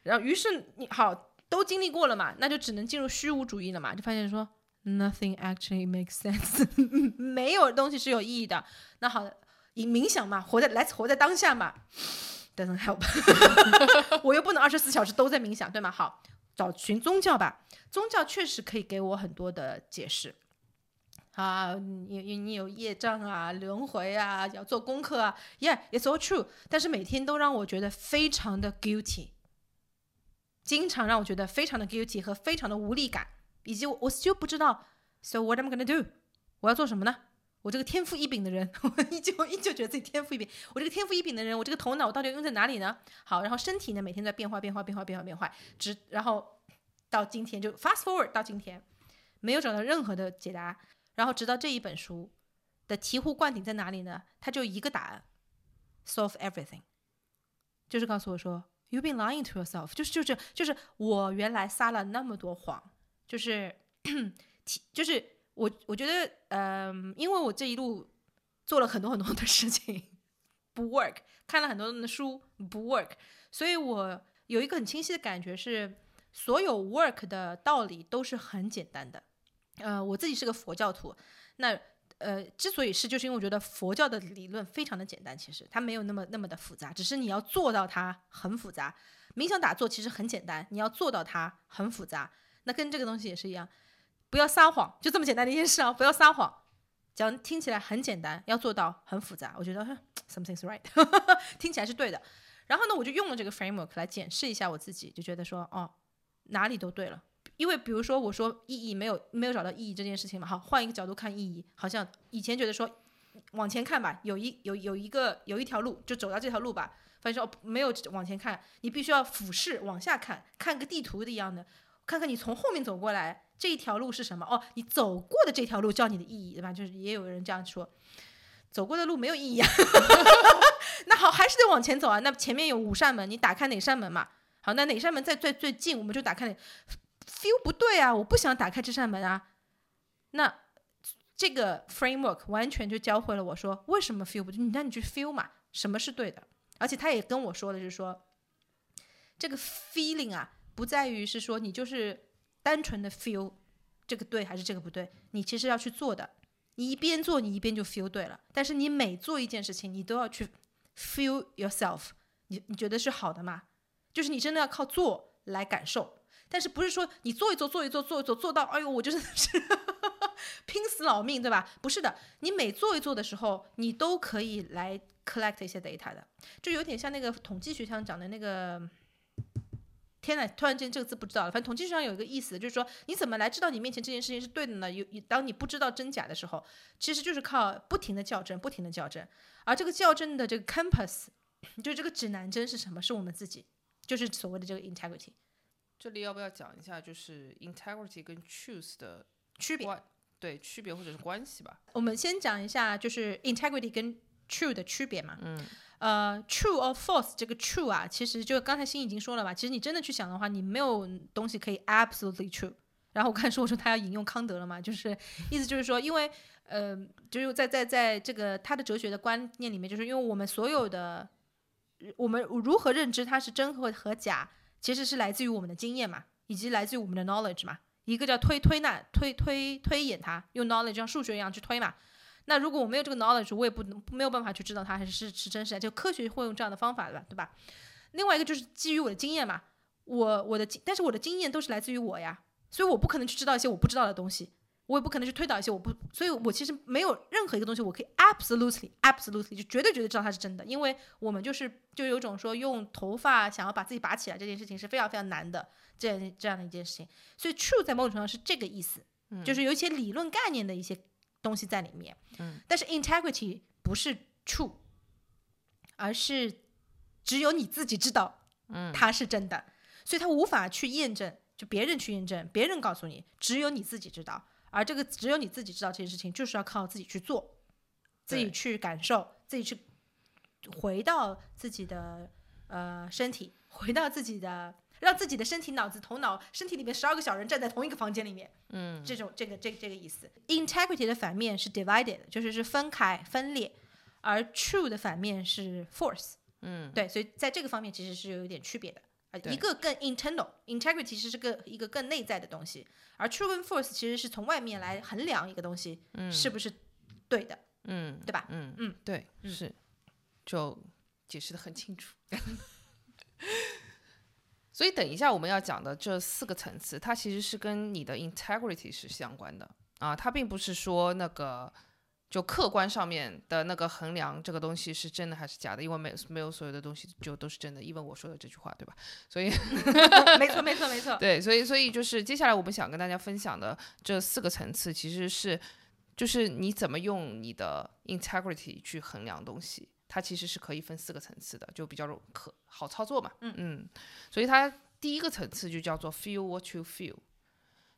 然后，于是你好都经历过了嘛，那就只能进入虚无主义了嘛，就发现说。Nothing actually makes sense 没有东西是有意义的。那好，以冥想嘛，活在来活在当下嘛，doesn't help。我又不能二十四小时都在冥想，对吗？好，找寻宗教吧。宗教确实可以给我很多的解释。啊，你你有业障啊，轮回啊，要做功课啊，Yeah，it's all true。但是每天都让我觉得非常的 guilty，经常让我觉得非常的 guilty 和非常的无力感。以及我，我就不知道，So what am gonna do？我要做什么呢？我这个天赋异禀的人，我依旧依旧觉得自己天赋异禀。我这个天赋异禀的人，我这个头脑到底用在哪里呢？好，然后身体呢，每天在变化，变化，变化，变化，变化，直，然后到今天就 fast forward 到今天，没有找到任何的解答。然后直到这一本书的醍醐灌顶在哪里呢？它就一个答案：solve everything，就是告诉我说，You've been lying to yourself，就是就是就是我原来撒了那么多谎。就是，就是我我觉得，嗯，因为我这一路做了很多很多的事情，不 work，看了很多的书不 work，所以我有一个很清晰的感觉是，所有 work 的道理都是很简单的。呃，我自己是个佛教徒，那呃，之所以是，就是因为我觉得佛教的理论非常的简单，其实它没有那么那么的复杂，只是你要做到它很复杂。冥想打坐其实很简单，你要做到它很复杂。那跟这个东西也是一样，不要撒谎，就这么简单的一件事啊，不要撒谎。讲听起来很简单，要做到很复杂。我觉得 something's right，听起来是对的。然后呢，我就用了这个 framework 来检视一下我自己，就觉得说，哦，哪里都对了。因为比如说我说意义没有没有找到意义这件事情嘛，好，换一个角度看意义，好像以前觉得说往前看吧，有一有有一个有一条路就走到这条路吧，发现说没有往前看，你必须要俯视往下看，看个地图的一样的，看看你从后面走过来。这一条路是什么？哦，你走过的这条路叫你的意义，对吧？就是也有人这样说，走过的路没有意义啊。那好，还是得往前走啊。那前面有五扇门，你打开哪扇门嘛？好，那哪扇门在最最近，我们就打开。Feel 不对啊，我不想打开这扇门啊。那这个 framework 完全就教会了我说，为什么 feel 不对？你那你去 feel 嘛，什么是对的？而且他也跟我说的就是说，这个 feeling 啊，不在于是说你就是。单纯的 feel 这个对还是这个不对？你其实要去做的，你一边做你一边就 feel 对了。但是你每做一件事情，你都要去 feel yourself，你你觉得是好的吗？就是你真的要靠做来感受，但是不是说你做一做做一做做一做做到，哎呦，我真的是 拼死老命，对吧？不是的，你每做一做的时候，你都可以来 collect 一些 data 的，就有点像那个统计学上讲的那个。天呐，突然间这个字不知道了。反正统计学上有一个意思，就是说你怎么来知道你面前这件事情是对的呢？有当你不知道真假的时候，其实就是靠不停的校正，不停的校正。而这个校正的这个 compass，就这个指南针是什么？是我们自己，就是所谓的这个 integrity。这里要不要讲一下，就是 integrity 跟 truth 的区别？对，区别或者是关系吧。我们先讲一下，就是 integrity 跟 true 的区别嘛。嗯。呃，true or false 这个 true 啊，其实就刚才欣已经说了吧，其实你真的去想的话，你没有东西可以 absolutely true。然后我看书说他要引用康德了嘛，就是意思就是说，因为呃，就是在在在这个他的哲学的观念里面，就是因为我们所有的我们如何认知它是真和和假，其实是来自于我们的经验嘛，以及来自于我们的 knowledge 嘛。一个叫推推那推推推演它，用 knowledge 像数学一样去推嘛。那如果我没有这个 knowledge，我也不能没有办法去知道它还是是真实的。就科学会用这样的方法的，对吧？另外一个就是基于我的经验嘛，我我的但是我的经验都是来自于我呀，所以我不可能去知道一些我不知道的东西，我也不可能去推导一些我不，所以我其实没有任何一个东西我可以 absolutely absolutely 就绝对绝对知道它是真的，因为我们就是就有种说用头发想要把自己拔起来这件事情是非常非常难的这样这样的一件事情，所以 true 在某种程度上是这个意思，嗯就是有一些理论概念的一些。东西在里面，嗯，但是 integrity 不是 true，而是只有你自己知道，嗯，它是真的，所以它无法去验证，就别人去验证，别人告诉你，只有你自己知道，而这个只有你自己知道这件事情，就是要靠自己去做，自己去感受，自己去回到自己的呃身体，回到自己的。让自己的身体、脑子、头脑、身体里面十二个小人站在同一个房间里面，嗯，这种这个这个这个意思。Integrity 的反面是 divided，就是是分开、分裂，而 true 的反面是 force，嗯，对，所以在这个方面其实是有一点区别的。一个更 internal，integrity 其实是个一个更内在的东西，而 true 跟 force 其实是从外面来衡量一个东西是不是对的，嗯，对吧？嗯嗯，对，是，就解释的很清楚。所以等一下我们要讲的这四个层次，它其实是跟你的 integrity 是相关的啊，它并不是说那个就客观上面的那个衡量这个东西是真的还是假的，因为没没有所有的东西就都是真的，因为我说的这句话，对吧？所以没错没错没错，对，所以所以就是接下来我们想跟大家分享的这四个层次，其实是就是你怎么用你的 integrity 去衡量东西。它其实是可以分四个层次的，就比较可好操作嘛。嗯嗯，所以它第一个层次就叫做 feel what you feel，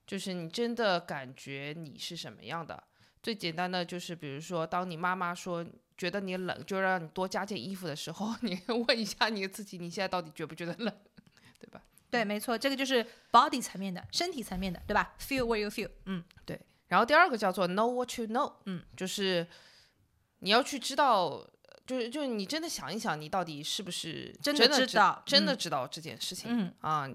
就是你真的感觉你是什么样的。最简单的就是，比如说，当你妈妈说觉得你冷，就让你多加件衣服的时候，你问一下你自己，你现在到底觉不觉得冷，对吧？对，没错，这个就是 body 层面的，身体层面的，对吧？Feel what you feel。嗯，对。然后第二个叫做 know what you know，嗯，就是你要去知道。就是就是你真的想一想，你到底是不是真的的知道嗯真的知道这件事情？嗯啊，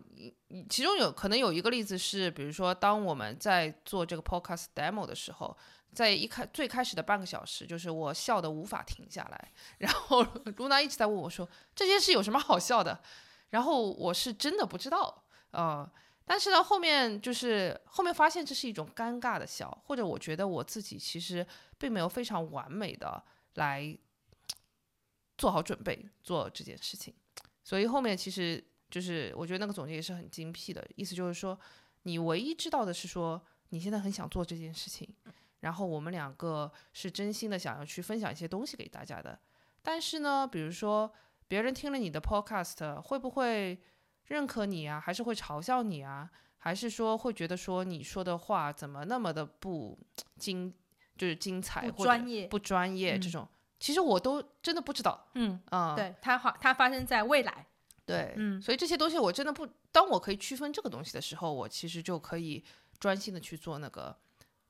其中有可能有一个例子是，比如说当我们在做这个 podcast demo 的时候，在一开最开始的半个小时，就是我笑的无法停下来，然后 露娜一直在问我说这件事有什么好笑的，然后我是真的不知道，呃，但是呢后面就是后面发现这是一种尴尬的笑，或者我觉得我自己其实并没有非常完美的来做好准备做这件事情，所以后面其实就是我觉得那个总结也是很精辟的，意思就是说，你唯一知道的是说你现在很想做这件事情，然后我们两个是真心的想要去分享一些东西给大家的，但是呢，比如说别人听了你的 podcast 会不会认可你啊，还是会嘲笑你啊，还是说会觉得说你说的话怎么那么的不精，就是精彩不或者专业，不专业这嗯种，其实我都真的不知道，嗯，啊、对，它发它发生在未来，对，嗯所以这些东西我真的不，当我可以区分这个东西的时候，我其实就可以专心的去做那个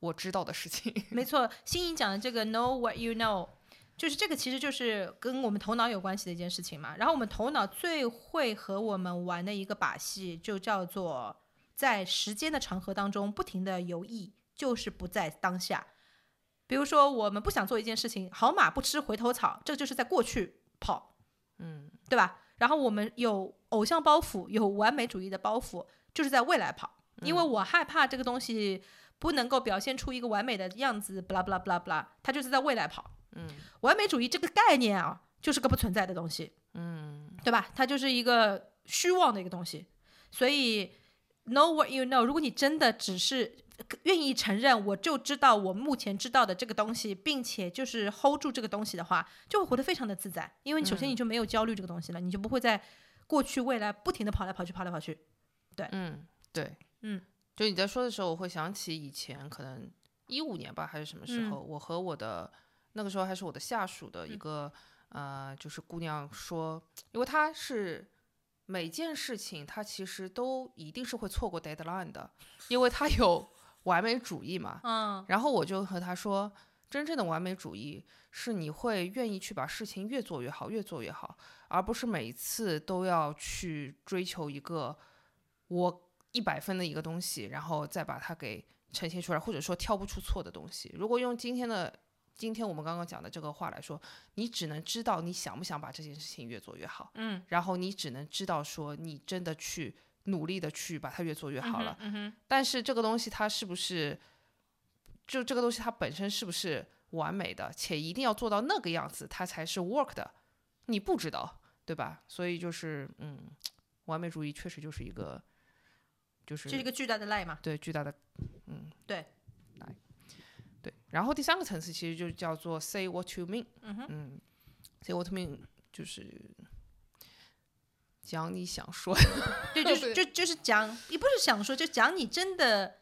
我知道的事情。没错，新颖讲的这个 know what you know，就是这个其实就是跟我们头脑有关系的一件事情嘛。然后我们头脑最会和我们玩的一个把戏，就叫做在时间的长河当中不停的游弋，就是不在当下。比如说，我们不想做一件事情，好马不吃回头草，这就是在过去跑，嗯，对吧？然后我们有偶像包袱，有完美主义的包袱，就是在未来跑，因为我害怕这个东西不能够表现出一个完美的样子，不啦不啦不啦不啦，他就是在未来跑。嗯，完美主义这个概念啊，就是个不存在的东西，嗯，对吧？它就是一个虚妄的一个东西。所以，know what you know，如果你真的只是愿意承认，我就知道我目前知道的这个东西，并且就是 hold 住这个东西的话，就会活得非常的自在。因为你首先你就没有焦虑这个东西了，你就不会在过去未来不停的跑来跑去，跑来跑去。对嗯，对，嗯，就你在说的时候，我会想起以前可能一五年吧，还是什么时候，我和我的那个时候还是我的下属的一个、呃，就是姑娘说，因为她是每件事情她其实都一定是会错过 deadline 的，因为她有 完美主义嘛，嗯。然后我就和她说，真正的完美主义是你会愿意去把事情越做越好，越做越好，而不是每一次都要去追求一个我一百分的一个东西，然后再把它给呈现出来，或者说挑不出错的东西。如果用今天的今天我们刚刚讲的这个话来说，你只能知道你想不想把这件事情越做越好，嗯，然后你只能知道说你真的去努力的去把它越做越好了。嗯哼，但是这个东西它是不是，就这个东西它本身是不是完美的，且一定要做到那个样子，它才是 work 的，你不知道，对吧？所以就是，嗯，完美主义确实就是一个，就是这是一个巨大的赖嘛。对巨大的，嗯，对，来，对。然后第三个层次其实就叫做 say what you mean，嗯哼，嗯，say what you mean 就是讲你想说 对，就是就就是讲，也不是想说，就讲你真的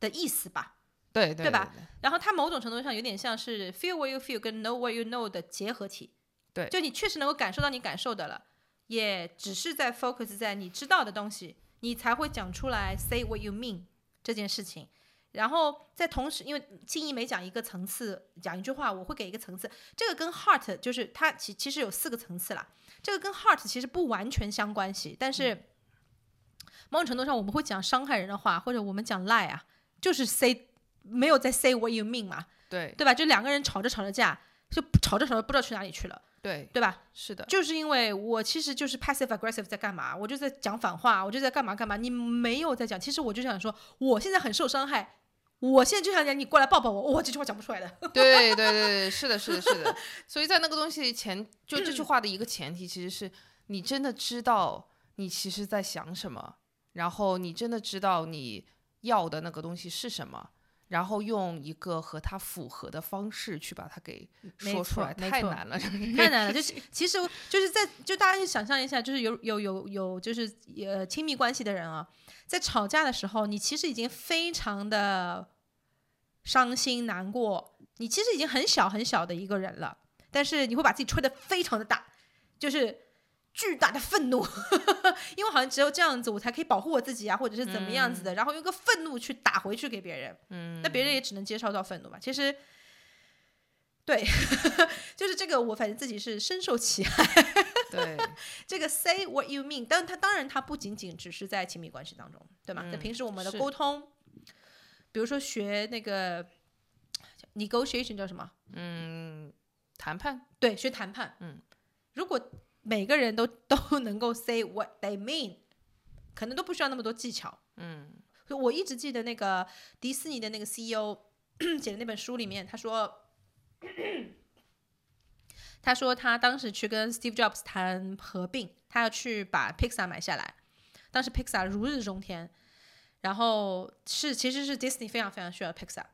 的意思吧。对对对吧？然后它某种程度上有点像是 feel what you feel 跟 know what you know 的结合体。对就你确实能够感受到你感受的了，也只是在 focus 在你知道的东西，你才会讲出来 say what you mean 这件事情。然后在同时，因为轻易每讲一个层次，讲一句话，我会给一个层次。这个跟 heart 就是它其其实有四个层次啦。这个跟 heart 其实不完全相关系，但是某种程度上我们会讲伤害人的话，或者我们讲 lie 啊，就是 say 没有在 say what you mean 嘛，对对吧？就两个人吵着吵着架，就吵着吵着不知道去哪里去了，对对吧？是的，就是因为我其实就是 passive aggressive 在干嘛？我就在讲反话，我就在干嘛干嘛。你没有在讲，其实我就想说，我现在很受伤害，我现在就想讲你过来抱抱我，我这句话讲不出来的。对对对对，是的，是的，是的。所以在那个东西前，就这句话的一个前提，其实是你真的知道你其实在想什么，然后你真的知道你要的那个东西是什么，然后用一个和它符合的方式去把它给说出来，太难了，太难了，就是其实就是在就大家去想象一下，就是有有有有就是呃亲密关系的人啊，在吵架的时候，你其实已经非常的伤心难过，你其实已经很小很小的一个人了，但是你会把自己吹得非常的大，就是巨大的愤怒，因为好像只有这样子我才可以保护我自己啊，或者是怎么样子的，然后用个愤怒去打回去给别人，嗯，那别人也只能接受到愤怒吧。其实对，就是这个，我反正自己是深受其害。对，这个 say what you mean，但它当然它不仅仅只是在亲密关系当中，对吗？在嗯平时我们的沟通，比如说学那个 negotiation 叫什么？嗯，谈判，对，学谈判。嗯，如果每个人都 都能够 say what they mean，可能都不需要那么多技巧。嗯所以我一直记得那个迪士尼的那个 CEO 写的那本书里面，他说，他说他当时去跟 Steve Jobs 谈合并，他要去把 Pixar 买下来。当时 Pixar 如日中天，然后是其实是 Disney 非常非常需要 Pixar。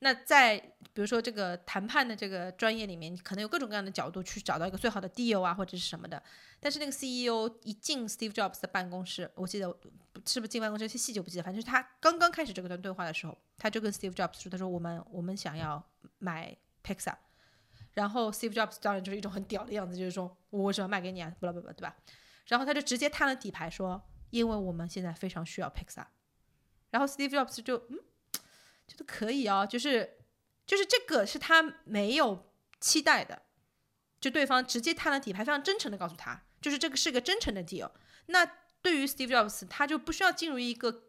那在比如说这个谈判的这个专业里面，你可能有各种各样的角度去找到一个最好的 deal 啊，或者是什么的。但是那个 CEO 一进 Steve Jobs 的办公室，我记得是不是进办公室，这些细节我不记得，反正就是他刚刚开始这个段对话的时候，他就跟 Steve Jobs 说：“他说我们我们想要买 Pixar。”然后 Steve Jobs 当然就是一种很屌的样子，就是说我为什么卖给你啊？不啦不，对吧？然后他就直接摊了底牌说：“因为我们现在非常需要 Pixar。”然后 Steve Jobs 就嗯，觉得可以哦，就是就是这个是他没有期待的，就对方直接摊了底牌，非常真诚的告诉他，就是这个是个真诚的 deal。那对于 Steve Jobs，他就不需要进入一个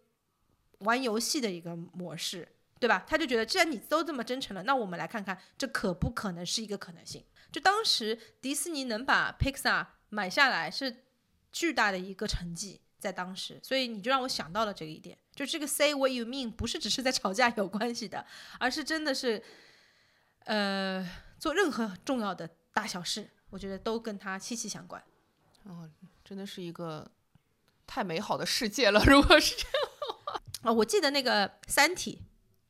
玩游戏的一个模式，对吧？他就觉得，既然你都这么真诚了，那我们来看看这可不可能是一个可能性。就当时迪士尼能把 Pixar 买下来是巨大的一个成绩，在当时，所以你就让我想到了这个一点，就这个 say what you mean 不是只是在吵架有关系的，而是真的是，呃，做任何重要的大小事，我觉得都跟它息息相关。哦真的是一个太美好的世界了。如果是这样，啊、我记得那个《三体》，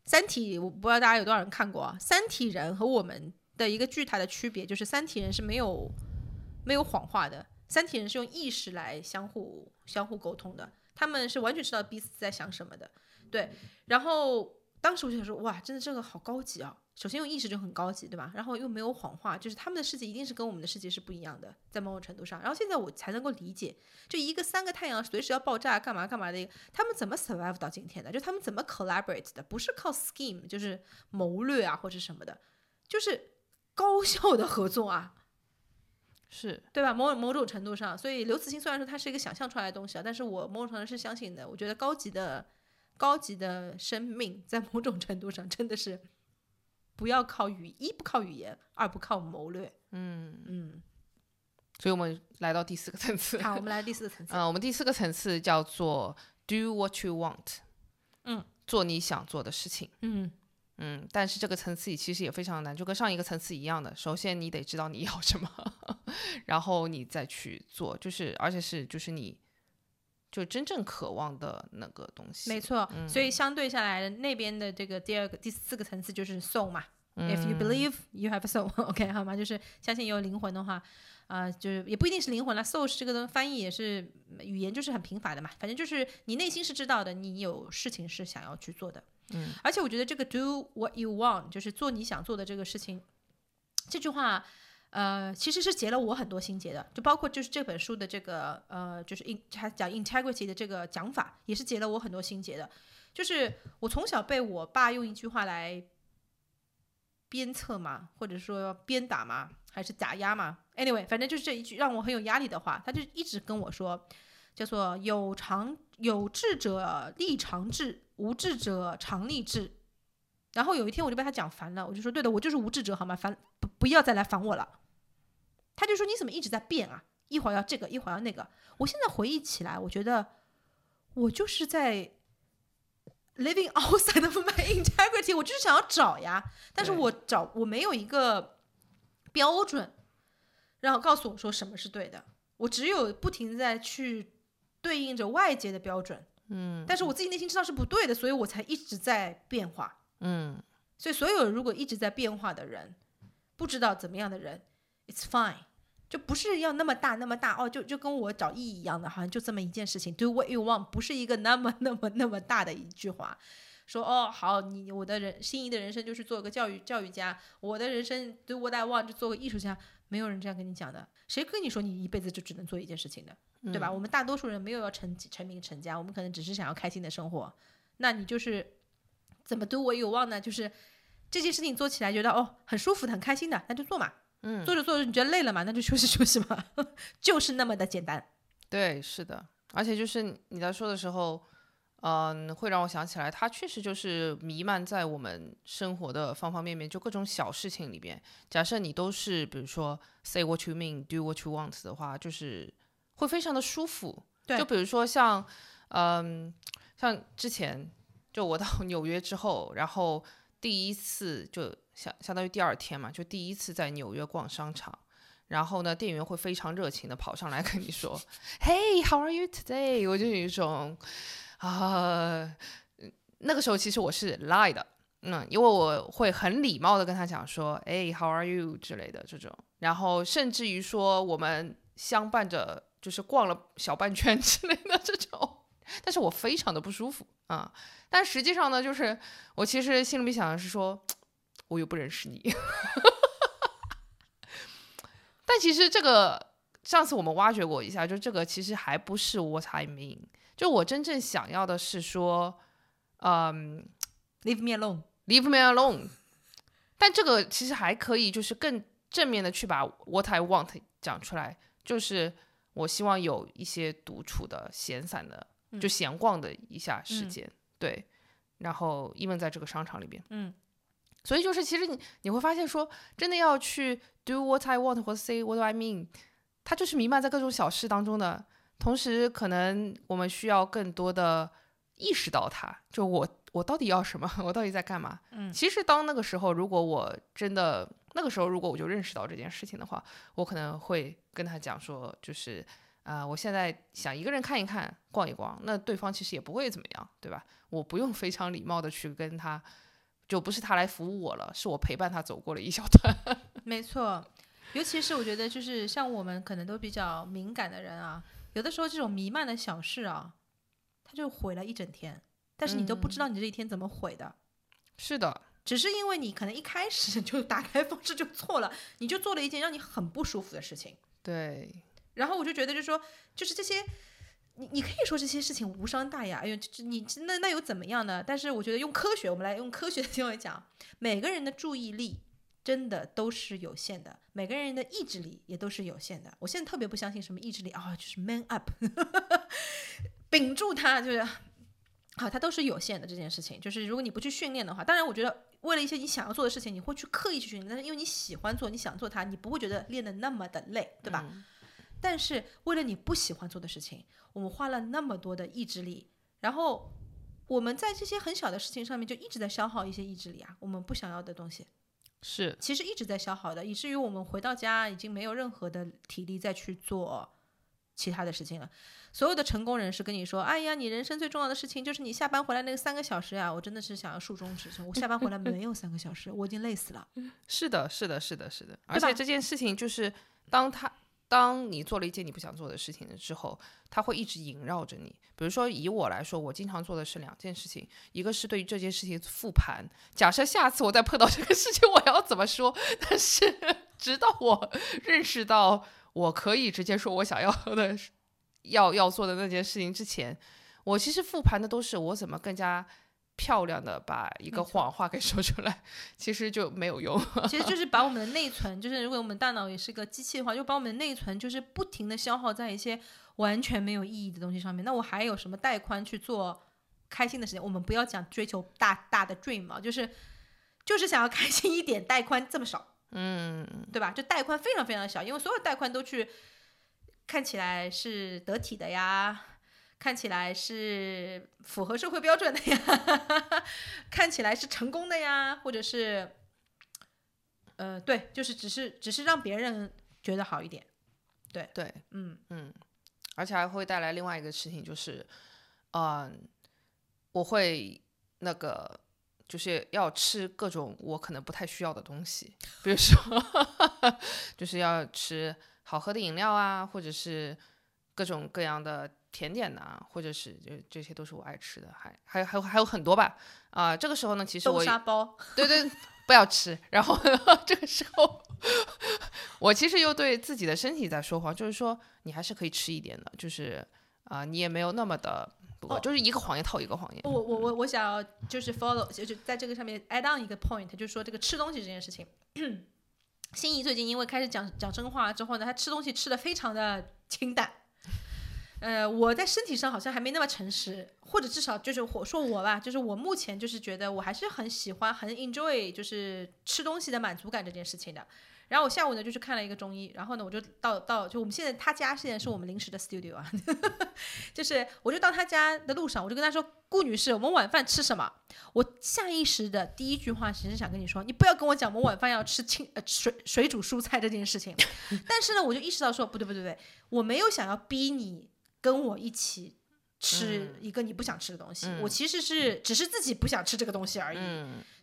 《三体》我不知道大家有多少人看过啊，《三体人》和我们的一个巨大的区别就是，三体人是没有没有谎话的，三体人是用意识来相互相互沟通的，他们是完全知道彼此在想什么的。对，然后当时我就想说，哇，真的这个好高级啊！首先用意识就很高级，对吧？然后又没有谎话，就是他们的世界一定是跟我们的世界是不一样的，在某种程度上。然后现在我才能够理解，就一个三个太阳随时要爆炸干嘛干嘛的一个，他们怎么 survive 到今天的？就他们怎么 collaborate 的？不是靠 scheme，就是谋略啊或者什么的，就是高效的合作啊。是对吧？某某种程度上，所以刘慈欣虽然说他是一个想象出来的东西啊，但是我某种程度上是相信的。我觉得高级的、高级的生命，在某种程度上真的是不要靠语一不靠语言，二不靠谋略。嗯嗯。所以我们来到第四个层次。好，我们来第四个层次。嗯，我们第四个层次叫做 do what you want，嗯，做你想做的事情。嗯嗯，但是这个层次其实也非常难，就跟上一个层次一样的。首先你得知道你要什么，然后你再去做，就是而且是就是你就真正渴望的那个东西。没错。所以相对下来，那边的这个第二个、第四个层次就是 soul 嘛。If you believe you have a soul，OK、好吗？就是相信有灵魂的话，啊、就是也不一定是灵魂了。soul 是这个东翻译也是语言就是很贫乏的嘛，反正就是你内心是知道的，你有事情是想要去做的。而且我觉得这个 do what you want 就是做你想做的这个事情，这句话。呃，其实是结了我很多心结的，就包括就是这本书的这个呃，就是 in 他讲 integrity 的这个讲法，也是结了我很多心结的。就是我从小被我爸用一句话来鞭策嘛，或者说鞭打嘛，还是打压嘛？Anyway，反正就是这一句让我很有压力的话，他就一直跟我说，叫做有常有志者立长志，无智者常立志。然后有一天我就被他讲烦了，我就说对的，我就是无智者好吗？烦不不要再来烦我了。他就说你怎么一直在变啊？一会儿要这个，一会儿要那个。我现在回忆起来，我觉得我就是在 living outside of my integrity，我就是想要找呀，但是我找我没有一个标准，然后告诉我说什么是对的，我只有不停地在去对应着外界的标准，嗯，但是我自己内心知道是不对的，所以我才一直在变化，嗯，所以所有如果一直在变化的人，不知道怎么样的人，it's fine。就不是要那么大那么大哦，就就跟我找意义一样的，好像就这么一件事情，do what you want，不是一个那么那么那么大的一句话。说哦好，你我的人心仪的人生就是做个教育教育家，我的人生 do what I want 就做个艺术家，没有人这样跟你讲的。谁跟你说你一辈子就只能做一件事情的，对吧？我们大多数人没有要成成名成家，我们可能只是想要开心的生活。那你就是怎么 do what you want 呢？就是这件事情做起来觉得哦很舒服的、很开心的，那就做嘛。嗯，做着做着你觉得累了嘛，那就休息休息嘛，就是那么的简单。对，是的，而且就是你在说的时候，嗯，会让我想起来，它确实就是弥漫在我们生活的方方面面，就各种小事情里边。假设你都是比如说 say what you mean, do what you want 的话，就是会非常的舒服。对就比如说像，嗯，像之前就我到纽约之后，然后第一次就相相当于第二天嘛，就第一次在纽约逛商场。然后呢，店员会非常热情的跑上来跟你说，Hey, how are you today？我就有一种啊、那个时候其实我是 lie 的，嗯，因为我会很礼貌的跟他讲说，哎，how are you 之类的这种，然后甚至于说我们相伴着就是逛了小半圈 之类的这种，但是我非常的不舒服啊、但实际上呢，就是我其实心里面想的是说，我又不认识你。但其实这个上次我们挖掘过一下，就这个其实还不是 what I mean，就我真正想要的是说，嗯 Leave me alone。，leave me alone。但这个其实还可以，就是更正面的去把 what I want 讲出来，就是我希望有一些独处的、闲散的，就闲逛的一下时间，对。然后，even 在这个商场里边，嗯，所以就是其实你你会发现说，真的要去 do what I want 或 say what I mean，它就是弥漫在各种小事当中的。同时，可能我们需要更多的意识到它，就我我到底要什么，我到底在干嘛。嗯其实当那个时候，如果我真的那个时候，如果我就认识到这件事情的话，我可能会跟他讲说，就是啊、我现在想一个人看一看，逛一逛，那对方其实也不会怎么样，对吧？我不用非常礼貌的去跟他，就不是他来服务我了，是我陪伴他走过了一小段。没错，尤其是我觉得，就是像我们可能都比较敏感的人啊，有的时候这种弥漫的小事啊，他就毁了一整天，但是你都不知道你这一天怎么毁的，是的，只是因为你可能一开始 就打开方式就错了，你就做了一件让你很不舒服的事情。对，然后我就觉得，就是说，就是这些，你你可以说这些事情无伤大雅，哎呦，这这你那那又怎么样呢？但是我觉得用科学，我们来用科学的思维讲，每个人的注意力真的都是有限的，每个人的意志力也都是有限的。我现在特别不相信什么意志力啊、就是 man up，屏住它，就是。好，它都是有限的这件事情，就是如果你不去训练的话，当然我觉得为了一些你想要做的事情，你会去刻意去训练，但是因为你喜欢做，你想做它，你不会觉得练的那么的累，对吧？嗯但是为了你不喜欢做的事情，我们花了那么多的意志力，然后我们在这些很小的事情上面就一直在消耗一些意志力啊，我们不想要的东西，是其实一直在消耗的，以至于我们回到家已经没有任何的体力再去做其他的事情了。所有的成功人士跟你说：“哎呀，你人生最重要的事情就是你下班回来那个三个小时呀！”我真的是想要竖中指，我下班回来没有三个小时，我已经累死了。是的，是的，是的，是的。而且这件事情就是，当他当你做了一件你不想做的事情了之后，他会一直萦绕着你。比如说以我来说，我经常做的是两件事情，一个是对于这件事情复盘，假设下次我再碰到这个事情，我要怎么说？但是直到我认识到我可以直接说我想要的、要要做的那件事情之前，我其实复盘的都是我怎么更加。漂亮的把一个谎话给说出来，其实就没有用。其实就是把我们的内存，就是如果我们大脑也是个机器的话，就把我们的内存就是不停的消耗在一些完全没有意义的东西上面。那我还有什么带宽去做开心的事情？我们不要讲追求大大的 dream 啊，就是就是想要开心一点，带宽这么少，嗯，对吧？就带宽非常非常小，因为所有带宽都去看起来是得体的呀。看起来是符合社会标准的呀，看起来是成功的呀，或者是，呃，对，就是只是只是让别人觉得好一点，对，嗯，嗯，而且还会带来另外一个事情，就是，嗯，我会那个就是要吃各种我可能不太需要的东西，比如说，就是要吃好喝的饮料啊，或者是各种各样的甜点呐、或者是就这些都是我爱吃的，还还有还有还有很多吧。啊、这个时候呢，其实我沙包，对对，不要吃。然后 这个时候，我其实又对自己的身体在说谎，就是说你还是可以吃一点的，就是啊、你也没有那么的不过就是一个谎言套一个谎言。我我我我想要就是 follow，就是在这个上面 add on 一个 point，就是说这个吃东西这件事情。心仪最近因为开始讲讲真话之后呢，他吃东西吃的非常的清淡。呃，我在身体上好像还没那么诚实，或者至少就是我说我吧，就是我目前就是觉得我还是很喜欢很 enjoy 就是吃东西的满足感这件事情的。然后我下午呢就去看了一个中医，然后呢我就到到就我们现在他家现在是我们临时的 studio 啊，就是我就到他家的路上，我就跟他说顾女士，我们晚饭吃什么？我下意识的第一句话其实想跟你说，你不要跟我讲我们晚饭要吃清呃水水煮蔬菜这件事情，但是呢我就意识到说不对不对不对，我没有想要逼你。跟我一起吃一个你不想吃的东西，我其实是只是自己不想吃这个东西而已。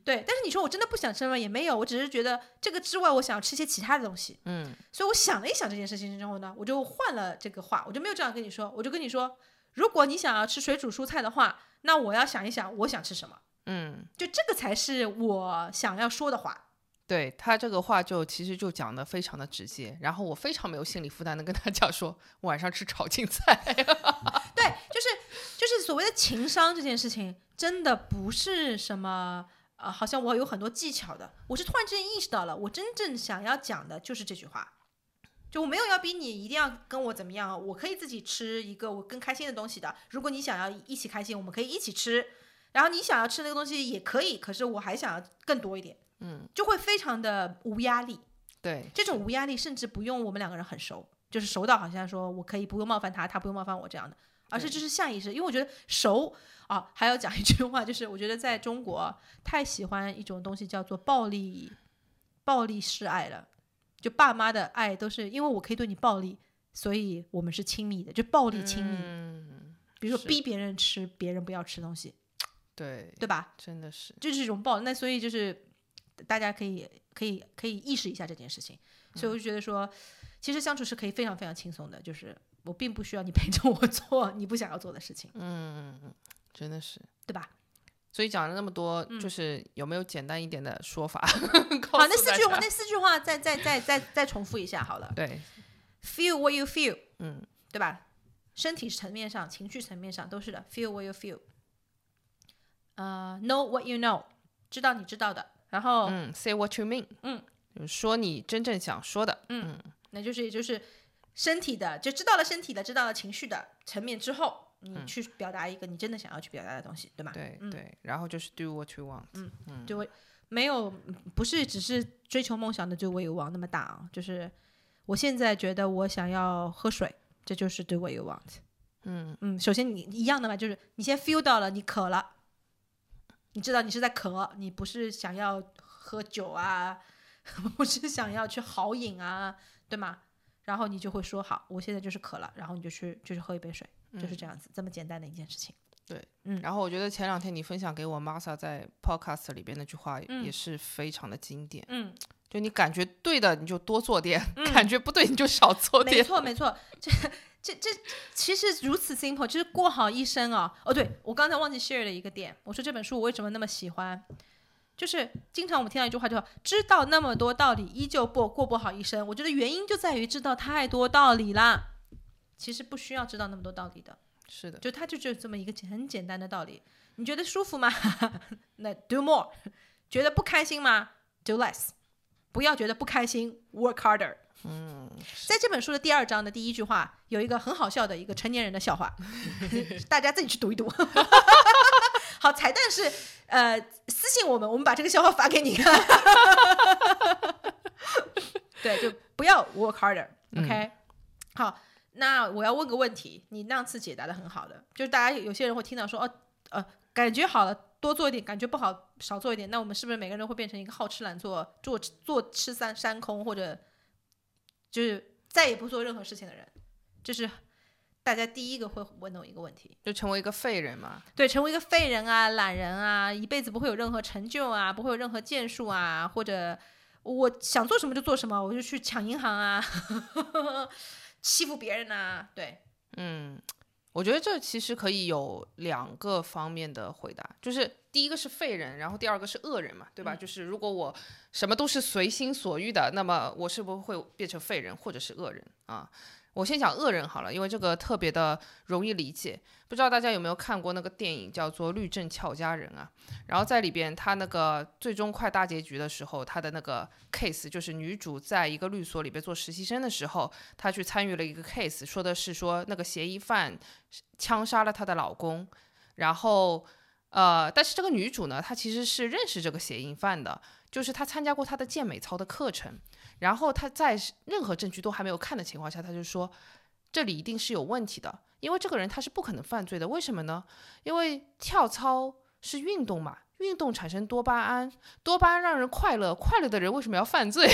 对，但是你说我真的不想吃吗？也没有，我只是觉得这个之外，我想要吃些其他的东西。嗯，所以我想了一想这件事情之后呢，我就换了这个话，我就没有这样跟你说，我就跟你说，如果你想要吃水煮蔬菜的话，那我要想一想我想吃什么。嗯，就这个才是我想要说的话。对他这个话就其实就讲的非常的直接，然后我非常没有心理负担的跟他讲说晚上吃炒青菜。对，就是就是所谓的情商这件事情，真的不是什么呃，好像我有很多技巧的。我是突然之间意识到了，我真正想要讲的就是这句话，就我没有要逼你一定要跟我怎么样，我可以自己吃一个我更开心的东西的。如果你想要一起开心，我们可以一起吃，然后你想要吃那个东西也可以，可是我还想要更多一点。嗯，就会非常的无压力。对，这种无压力甚至不用我们两个人很熟，就是熟到好像说我可以不用冒犯他，他不用冒犯我这样的，而是就是下意识。因为我觉得熟啊，还要讲一句话，就是我觉得在中国太喜欢一种东西叫做暴力，暴力示爱了。就爸妈的爱都是因为我可以对你暴力，所以我们是亲密的，就暴力亲密。嗯，比如说逼别人吃别人不要吃东西，对对吧？真的是，就是一种暴。那所以就是。大家可以可以可以意识一下这件事情，所以我就觉得说，其实相处是可以非常非常轻松的，就是我并不需要你陪着我做你不想要做的事情。嗯，真的是，对吧？所以讲了那么多，就是有没有简单一点的说法？好，那四句话，那四句话再再再再再重复一下好了。对，feel what you feel，嗯，对吧？身体层面上、情绪层面上都是的，feel what you feel。呃，know what you know，知道你知道的。然后，嗯，say what you mean，嗯，说你真正想说的，嗯，那就是也就是身体的，就知道了身体的，知道了情绪的层面之后，你去表达一个你真的想要去表达的东西，对吗？对对，然后就是 do what you want，嗯嗯，就没有不是只是追求梦想的 do what you want 那么大啊，就是我现在觉得我想要喝水，这就是 do what you want，嗯嗯，首先你一样的嘛，就是你先 feel 到了你渴了。你知道你是在渴，你不是想要喝酒啊，不是想要去豪饮啊，对吗？然后你就会说好，我现在就是渴了，然后你就去就是喝一杯水，就是这样子，这么简单的一件事情。对，嗯。然后我觉得前两天你分享给我 Masa 在 Podcast 里边那句话也是非常的经典。嗯。就你感觉对的，你就多做点；感觉不对，你就少做点。没错，没错。这。这这其实如此 simple，就是过好一生啊！哦，对我刚才忘记 share 了一个点，我说这本书我为什么那么喜欢，就是经常我们听到一句话，就知道那么多道理，依旧不过不好一生。我觉得原因就在于知道太多道理啦。其实不需要知道那么多道理的，是的，就它就只有这么一个很简单的道理。你觉得舒服吗？那 do more。觉得不开心吗？do less。不要觉得不开心，work harder。嗯，在这本书的第二章的第一句话有一个很好笑的一个成年人的笑话，大家自己去读一读。好，彩蛋是呃私信我们，我们把这个笑话发给你。对，就不要 work harder，OK？好，那我要问个问题，你那次解答的很好的，就是大家有些人会听到说哦呃感觉好了多做一点，感觉不好少做一点，那我们是不是每个人都会变成一个好吃懒做、做做吃三山空或者？就是再也不做任何事情的人，这是大家第一个会问的一个问题，就成为一个废人嘛？对，成为一个废人啊，懒人啊，一辈子不会有任何成就啊，不会有任何建树啊，或者我想做什么就做什么，我就去抢银行啊，欺负别人啊，对，嗯，我觉得这其实可以有两个方面的回答，就是。第一个是废人，然后第二个是恶人嘛，对吧？就是如果我什么都是随心所欲的，那么我是不是会变成废人或者是恶人啊？我先讲恶人好了，因为这个特别的容易理解。不知道大家有没有看过那个电影叫做《律政俏佳人》啊？然后在里边，他那个最终快大结局的时候，他的那个 case 就是女主在一个律所里边做实习生的时候，她去参与了一个 case，说的是说那个嫌疑犯枪杀了她的老公，然后呃，但是这个女主呢，她其实是认识这个嫌疑犯的，就是她参加过他的健美操的课程。然后他在任何证据都还没有看的情况下，他就说这里一定是有问题的，因为这个人他是不可能犯罪的。为什么呢？因为跳操是运动嘛，运动产生多巴胺，多巴胺让人快乐，快乐的人为什么要犯罪？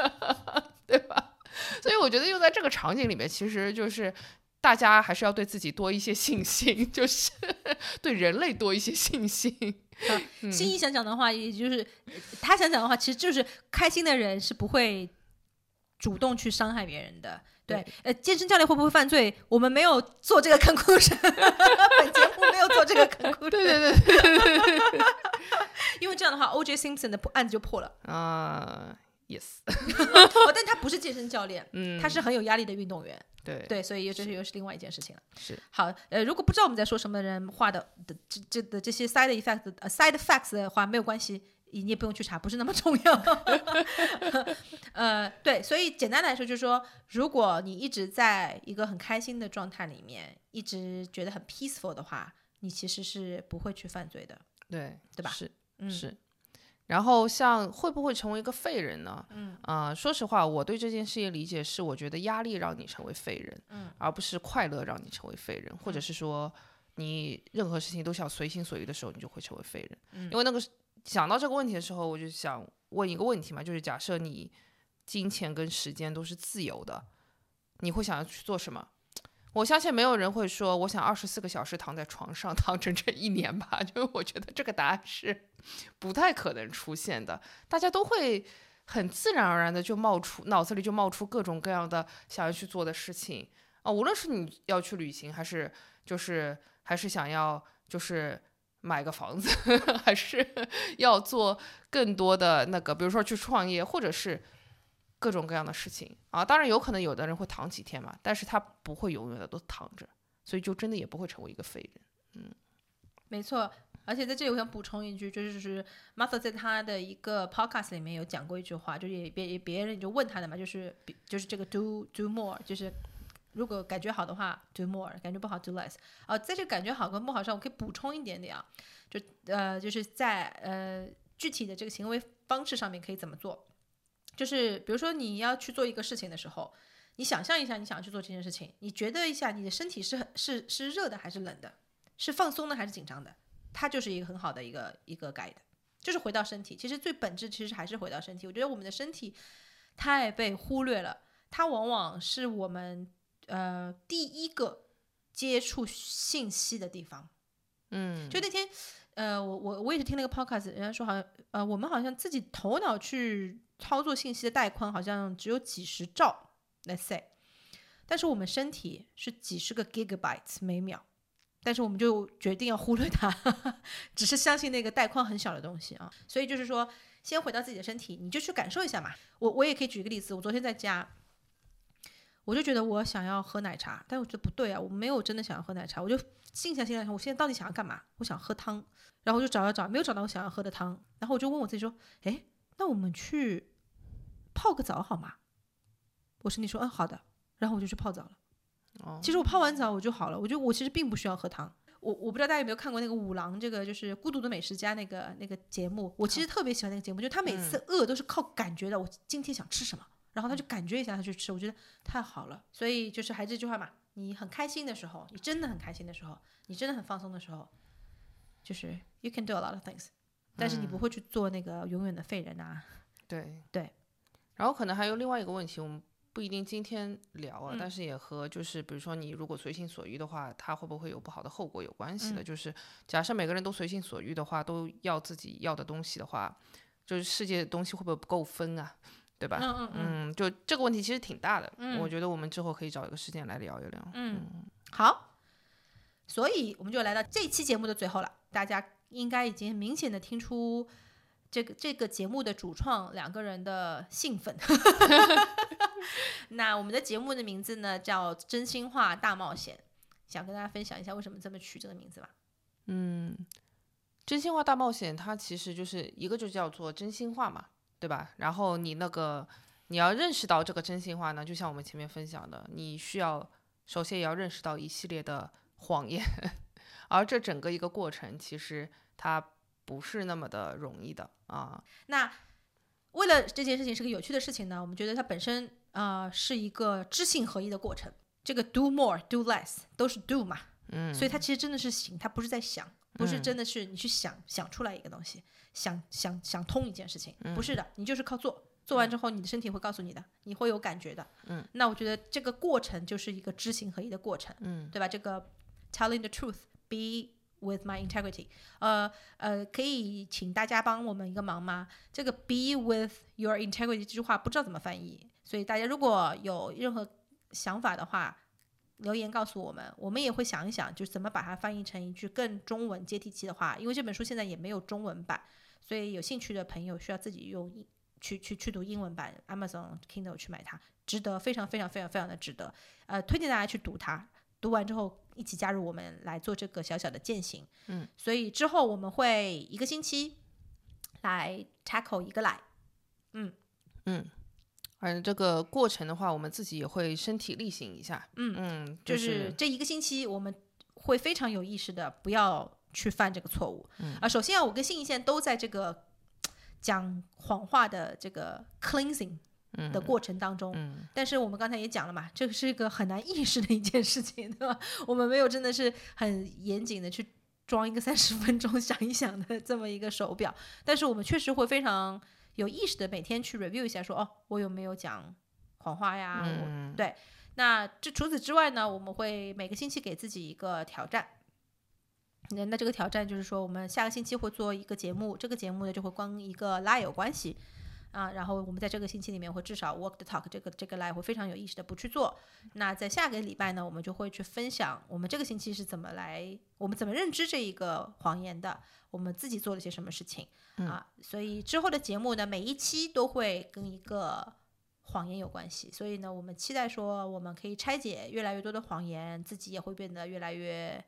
对吧？所以我觉得用在这个场景里面，其实就是大家还是要对自己多一些信心，就是对人类多一些信心。心怡想讲的话，也就是他想讲的话，其实就是开心的人是不会主动去伤害别人的。对，呃，健身教练会不会犯罪？我们没有做这个坑库神，本节目没有做这个坑库。对对对，因为这样的话，O.J. Simpson 的案子就破了。啊，yes。哦，但他不是健身教练，嗯，他是很有压力的运动员。对对，所以又这是又是另外一件事情了。是好，呃，如果不知道我们在说什么人话的的这这的这些 side effects 呃 side facts 的话，没有关系，你也不用去查，不是那么重要。呃，对，所以简单来说就是说，如果你一直在一个很开心的状态里面，一直觉得很 peaceful 的话，你其实是不会去犯罪的。对，对吧？是，嗯是。然后像会不会成为一个废人呢？嗯啊、说实话，我对这件事情理解是，我觉得压力让你成为废人，嗯，而不是快乐让你成为废人，或者是说你任何事情都想随心所欲的时候，你就会成为废人。嗯因为那个想到这个问题的时候，我就想问一个问题嘛，就是假设你金钱跟时间都是自由的，你会想要去做什么？我相信没有人会说我想二十四个小时躺在床上 躺整整一年吧，就是我觉得这个答案是不太可能出现的，大家都会很自然而然的就冒出脑子里就冒出各种各样的想要去做的事情。啊，无论是你要去旅行，还是就是还是想要就是买个房子，还是要做更多的那个，比如说去创业，或者是各种各样的事情啊。当然有可能有的人会躺几天嘛，但是他不会永远的都躺着，所以就真的也不会成为一个废人。嗯没错。而且在这里我想补充一句，就是是 Martha 在他的一个 podcast 里面有讲过一句话，就是也别也别人就问他的嘛，就是比就是这个 do do more，就是如果感觉好的话 do more，感觉不好 do less。啊，在这个感觉好跟不好上，我可以补充一点点啊，就呃就是在呃具体的这个行为方式上面可以怎么做，就是比如说你要去做一个事情的时候，你想象一下你想要去做这件事情，你觉得一下你的身体是很是是热的还是冷的，是放松的还是紧张的？它就是一个很好的一个一个 guide，就是回到身体。其实最本质其实还是回到身体。我觉得我们的身体太被忽略了，它往往是我们呃第一个接触信息的地方。嗯，就那天，呃，我我我也是听了一个 podcast，人家说好像，呃，我们好像自己头脑去操作信息的带宽好像只有几十兆，let's say，但是我们身体是几十个 gigabytes 每秒，但是我们就决定要忽略它，只是相信那个带宽很小的东西啊。所以就是说，先回到自己的身体，你就去感受一下嘛。我我也可以举个例子，我昨天在家。我就觉得我想要喝奶茶，但我觉得不对啊，我没有真的想要喝奶茶，我就静下心来想，我现在到底想要干嘛？我想喝汤，然后我就找了找，没有找到我想要喝的汤，然后我就问我自己说，诶，那我们去泡个澡好吗？我身体说，嗯，好的，然后我就去泡澡了。哦其实我泡完澡我就好了，我觉得我其实并不需要喝汤。我我不知道大家有没有看过那个五郎这个就是《孤独的美食家》那个那个节目，我其实特别喜欢那个节目，就他每次饿都是靠感觉的，我今天想吃什么，然后他就感觉一下他去吃，我觉得太好了。所以就是还是这句话嘛，你很开心的时候，你真的很开心的时候，你真的很放松的时候，就是 you can do a lot of things，但是你不会去做那个永远的废人啊。对对。然后可能还有另外一个问题，我们不一定今天聊啊，嗯但是也和就是比如说你如果随心所欲的话，它会不会有不好的后果有关系嗯的。就是假设每个人都随心所欲的话，都要自己要的东西的话，就是世界的东西会不会不够分啊？对吧？嗯嗯嗯，嗯，就这个问题其实挺大的，嗯我觉得我们之后可以找一个时间来聊一聊。嗯，好，所以我们就来到这期节目的最后了，大家应该已经明显的听出这个这个节目的主创两个人的兴奋。那我们的节目的名字呢叫《真心话大冒险》，想跟大家分享一下为什么这么取这个名字吧。嗯，真心话大冒险，它其实就是一个就叫做真心话嘛，对吧？然后你那个你要认识到这个真心话呢，就像我们前面分享的，你需要首先也要认识到一系列的谎言，而这整个一个过程其实它不是那么的容易的啊。那为了这件事情是个有趣的事情呢，我们觉得它本身呃是一个知行合一的过程。这个 do more do less 都是 do 嘛，嗯，所以它其实真的是行，它不是在想，不是真的是你去想想出来一个东西，想想想通一件事情，不是的，你就是靠做，做完之后你的身体会告诉你的，你会有感觉的。嗯，那我觉得这个过程就是一个知行合一的过程，嗯，对吧？这个 telling the truth，be with my integrity，呃呃，可以请大家帮我们一个忙吗？这个 be with your integrity 这句话不知道怎么翻译，所以大家如果有任何想法的话，留言告诉我们，我们也会想一想，就是怎么把它翻译成一句更中文接地气的话。因为这本书现在也没有中文版，所以有兴趣的朋友需要自己用英去去去读英文版，Amazon Kindle 去买它，值得，非常非常非常非常的值得。呃，推荐大家去读它，读完之后一起加入我们来做这个小小的践行。嗯，所以之后我们会一个星期来 tackle 一个来。嗯嗯，而这个过程的话，我们自己也会身体力行一下。嗯嗯，就是是这一个星期，我们会非常有意识的不要去犯这个错误。嗯啊，首先啊，我跟信一线都在这个讲谎话的这个 cleansing 的过程当中。嗯但是我们刚才也讲了嘛，这个是一个很难意识的一件事情，对吧？我们没有真的是很严谨的去装一个三十分钟想一想的这么一个手表，但是我们确实会非常有意识的每天去 review 一下说，哦，我有没有讲谎话呀？对，那这除此之外呢，我们会每个星期给自己一个挑战。那那这个挑战就是说，我们下个星期会做一个节目，这个节目呢就会跟一个 lie 有关系啊。然后我们在这个星期里面会至少 walk the talk 这个这个 lie 会非常有意识的不去做。那在下个礼拜呢，我们就会去分享我们这个星期是怎么来，我们怎么认知这一个谎言的，我们自己做了些什么事情啊。所以之后的节目呢，每一期都会跟一个谎言有关系。所以呢，我们期待说我们可以拆解越来越多的谎言，自己也会变得越来越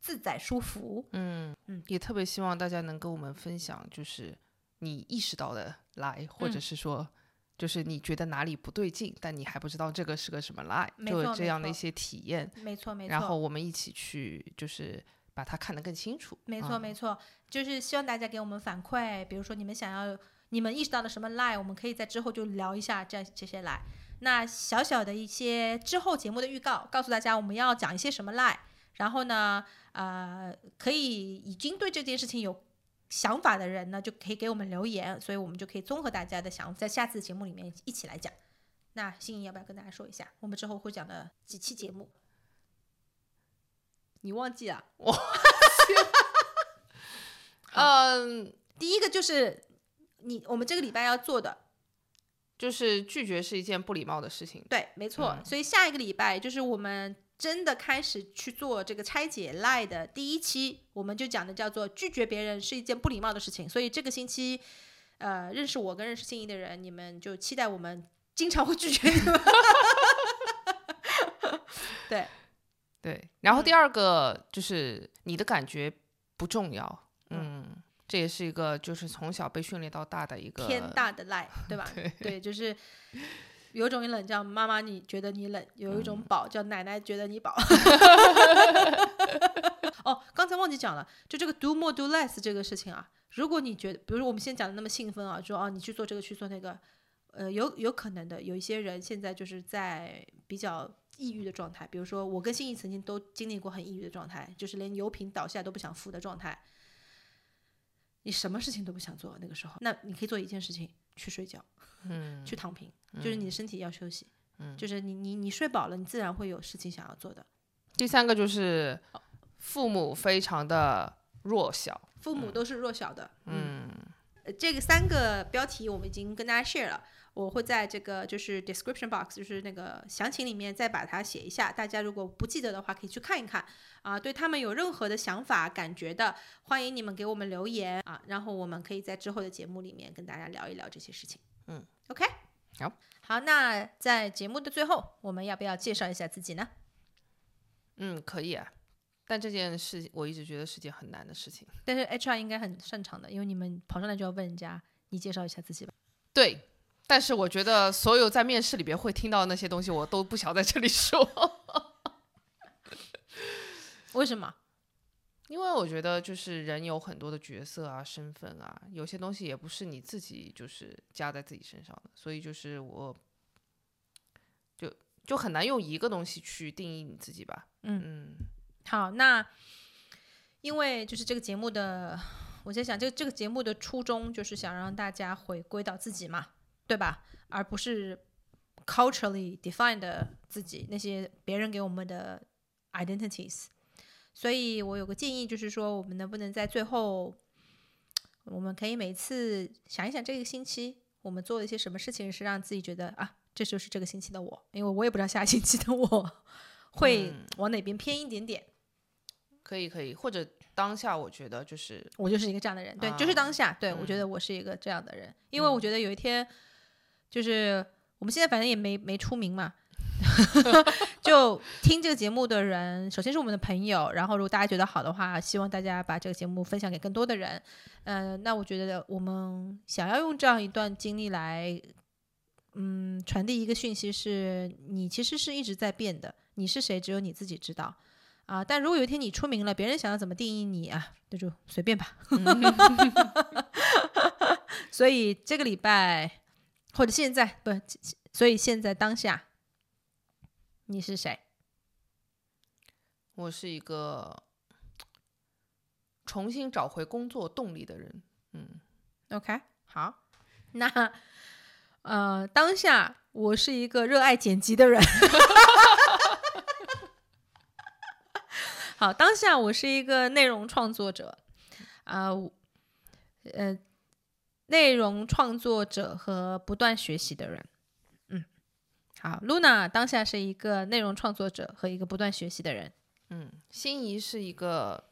自在舒服。嗯嗯，也特别希望大家能跟我们分享，就是你意识到的来，或者嗯是说。就是你觉得哪里不对劲，但你还不知道这个是个什么没就这样的一些体验，没错，没错。然后我们一起去就是把它看得更清楚。没错，啊没错，就是希望大家给我们反馈，比如说你们想要，你们意识到了什么 lie，我们可以在之后就聊一下这这些 lie。那小小的一些之后节目的预告，告诉大家我们要讲一些什么 lie，然后呢，呃，可以已经对这件事情有想法的人呢，就可以给我们留言，所以我们就可以综合大家的想法，在下次节目里面一起来讲。那心怡要不要跟大家说一下，我们之后会讲的几期节目？你忘记了？我 嗯，第一个就是你我们这个礼拜要做的，就是拒绝是一件不礼貌的事情。对，没错。嗯所以下一个礼拜就是我们真的开始去做这个拆解赖的第一期，我们就讲的叫做拒绝别人是一件不礼貌的事情。所以这个星期，呃，认识我跟认识心仪的人，你们就期待我们经常会拒绝你们。对，对，然后第二个就是你的感觉不重要，嗯，这也是一个就是从小被训练到大的一个天大的赖，对吧？对，就是有一种冷叫妈妈你觉得你冷，有一种饱叫奶奶觉得你饱。哦，刚才忘记讲了，就这个 do more do less 这个事情啊，如果你觉得，比如说我们先讲的那么兴奋啊，说啊你去做这个去做那个，呃，有有可能的，有一些人现在就是在比较抑郁的状态，比如说我跟心怡曾经都经历过很抑郁的状态，就是连油瓶倒下都不想扶的状态。你什么事情都不想做，那个时候，那你可以做一件事情，去睡觉，嗯，去躺平，就是你的身体要休息，就是你你你睡饱了，你自然会有事情想要做的。第三个就是父母非常的弱小，父母都是弱小的，嗯，呃这个三个标题我们已经跟大家 share 了。我会在这个就是 description box，就是那个详情里面再把它写一下。大家如果不记得的话，可以去看一看啊。对他们有任何的想法、感觉的，欢迎你们给我们留言啊。然后我们可以在之后的节目里面跟大家聊一聊这些事情。嗯，OK，好，好。那在节目的最后，我们要不要介绍一下自己呢？嗯，可以啊。但这件事我一直觉得是件很难的事情。但是 HR 应该很擅长的，因为你们跑上来就要问人家，你介绍一下自己吧。对。但是我觉得所有在面试里边会听到那些东西，我都不想在这里说。为什么？因为我觉得就是人有很多的角色啊、身份啊，有些东西也不是你自己就是加在自己身上的，所以就是我就就很难用一个东西去定义你自己吧。嗯嗯。好，那因为就是这个节目的，我在想，这这个节目的初衷就是想让大家回归到自己嘛。对吧？而不是 culturally defined 自己那些别人给我们的 identities。所以我有个建议，就是说，我们能不能在最后，我们可以每次想一想这个星期我们做了一些什么事情，是让自己觉得啊，这就是这个星期的我。因为我也不知道下星期的我 会往哪边偏一点点。可以，可以，或者当下我觉得就是我就是一个这样的人，对，就是当下，对我觉得我是一个这样的人，因为我觉得有一天。就是我们现在反正也没没出名嘛，就听这个节目的人，首先是我们的朋友，然后如果大家觉得好的话，希望大家把这个节目分享给更多的人。嗯，那我觉得我们想要用这样一段经历来，嗯，传递一个讯息，是你其实是一直在变的，你是谁，只有你自己知道啊。但如果有一天你出名了，别人想要怎么定义你啊，那就随便吧。所以这个礼拜。或者现在不，所以现在当下，你是谁？我是一个重新找回工作动力的人。嗯，OK，好。那呃，当下我是一个热爱剪辑的人。好，当下我是一个内容创作者。啊，呃。内容创作者和不断学习的人，嗯，好，Luna 当下是一个内容创作者和一个不断学习的人，嗯，心仪是一个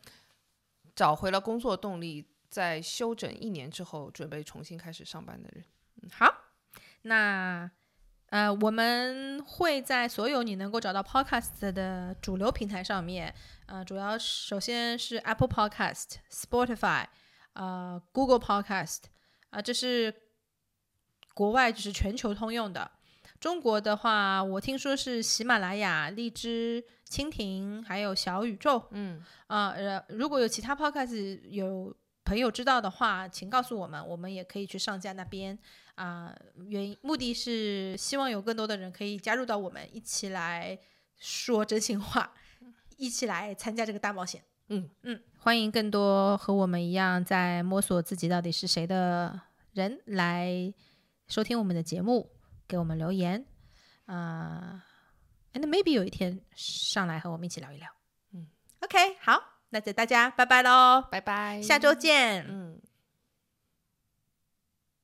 找回了工作动力，在休整一年之后准备重新开始上班的人。嗯好，那呃，我们会在所有你能够找到 Podcast 的主流平台上面，呃，主要首先是 Apple Podcast、Spotify、呃，Google Podcast。啊，这是国外就是全球通用的。中国的话，我听说是喜马拉雅、荔枝、蜻蜓，还有小宇宙。嗯啊，呃，如果有其他 podcast 有朋友知道的话，请告诉我们，我们也可以去上架那边。啊，原因目的是希望有更多的人可以加入到我们，一起来说真心话，一起来参加这个大冒险。嗯嗯，欢迎更多和我们一样在摸索自己到底是谁的人来收听我们的节目，给我们留言啊。And maybe 有一天上来和我们一起聊一聊。嗯，OK，好，那就大家拜拜喽，拜拜，下周见。嗯。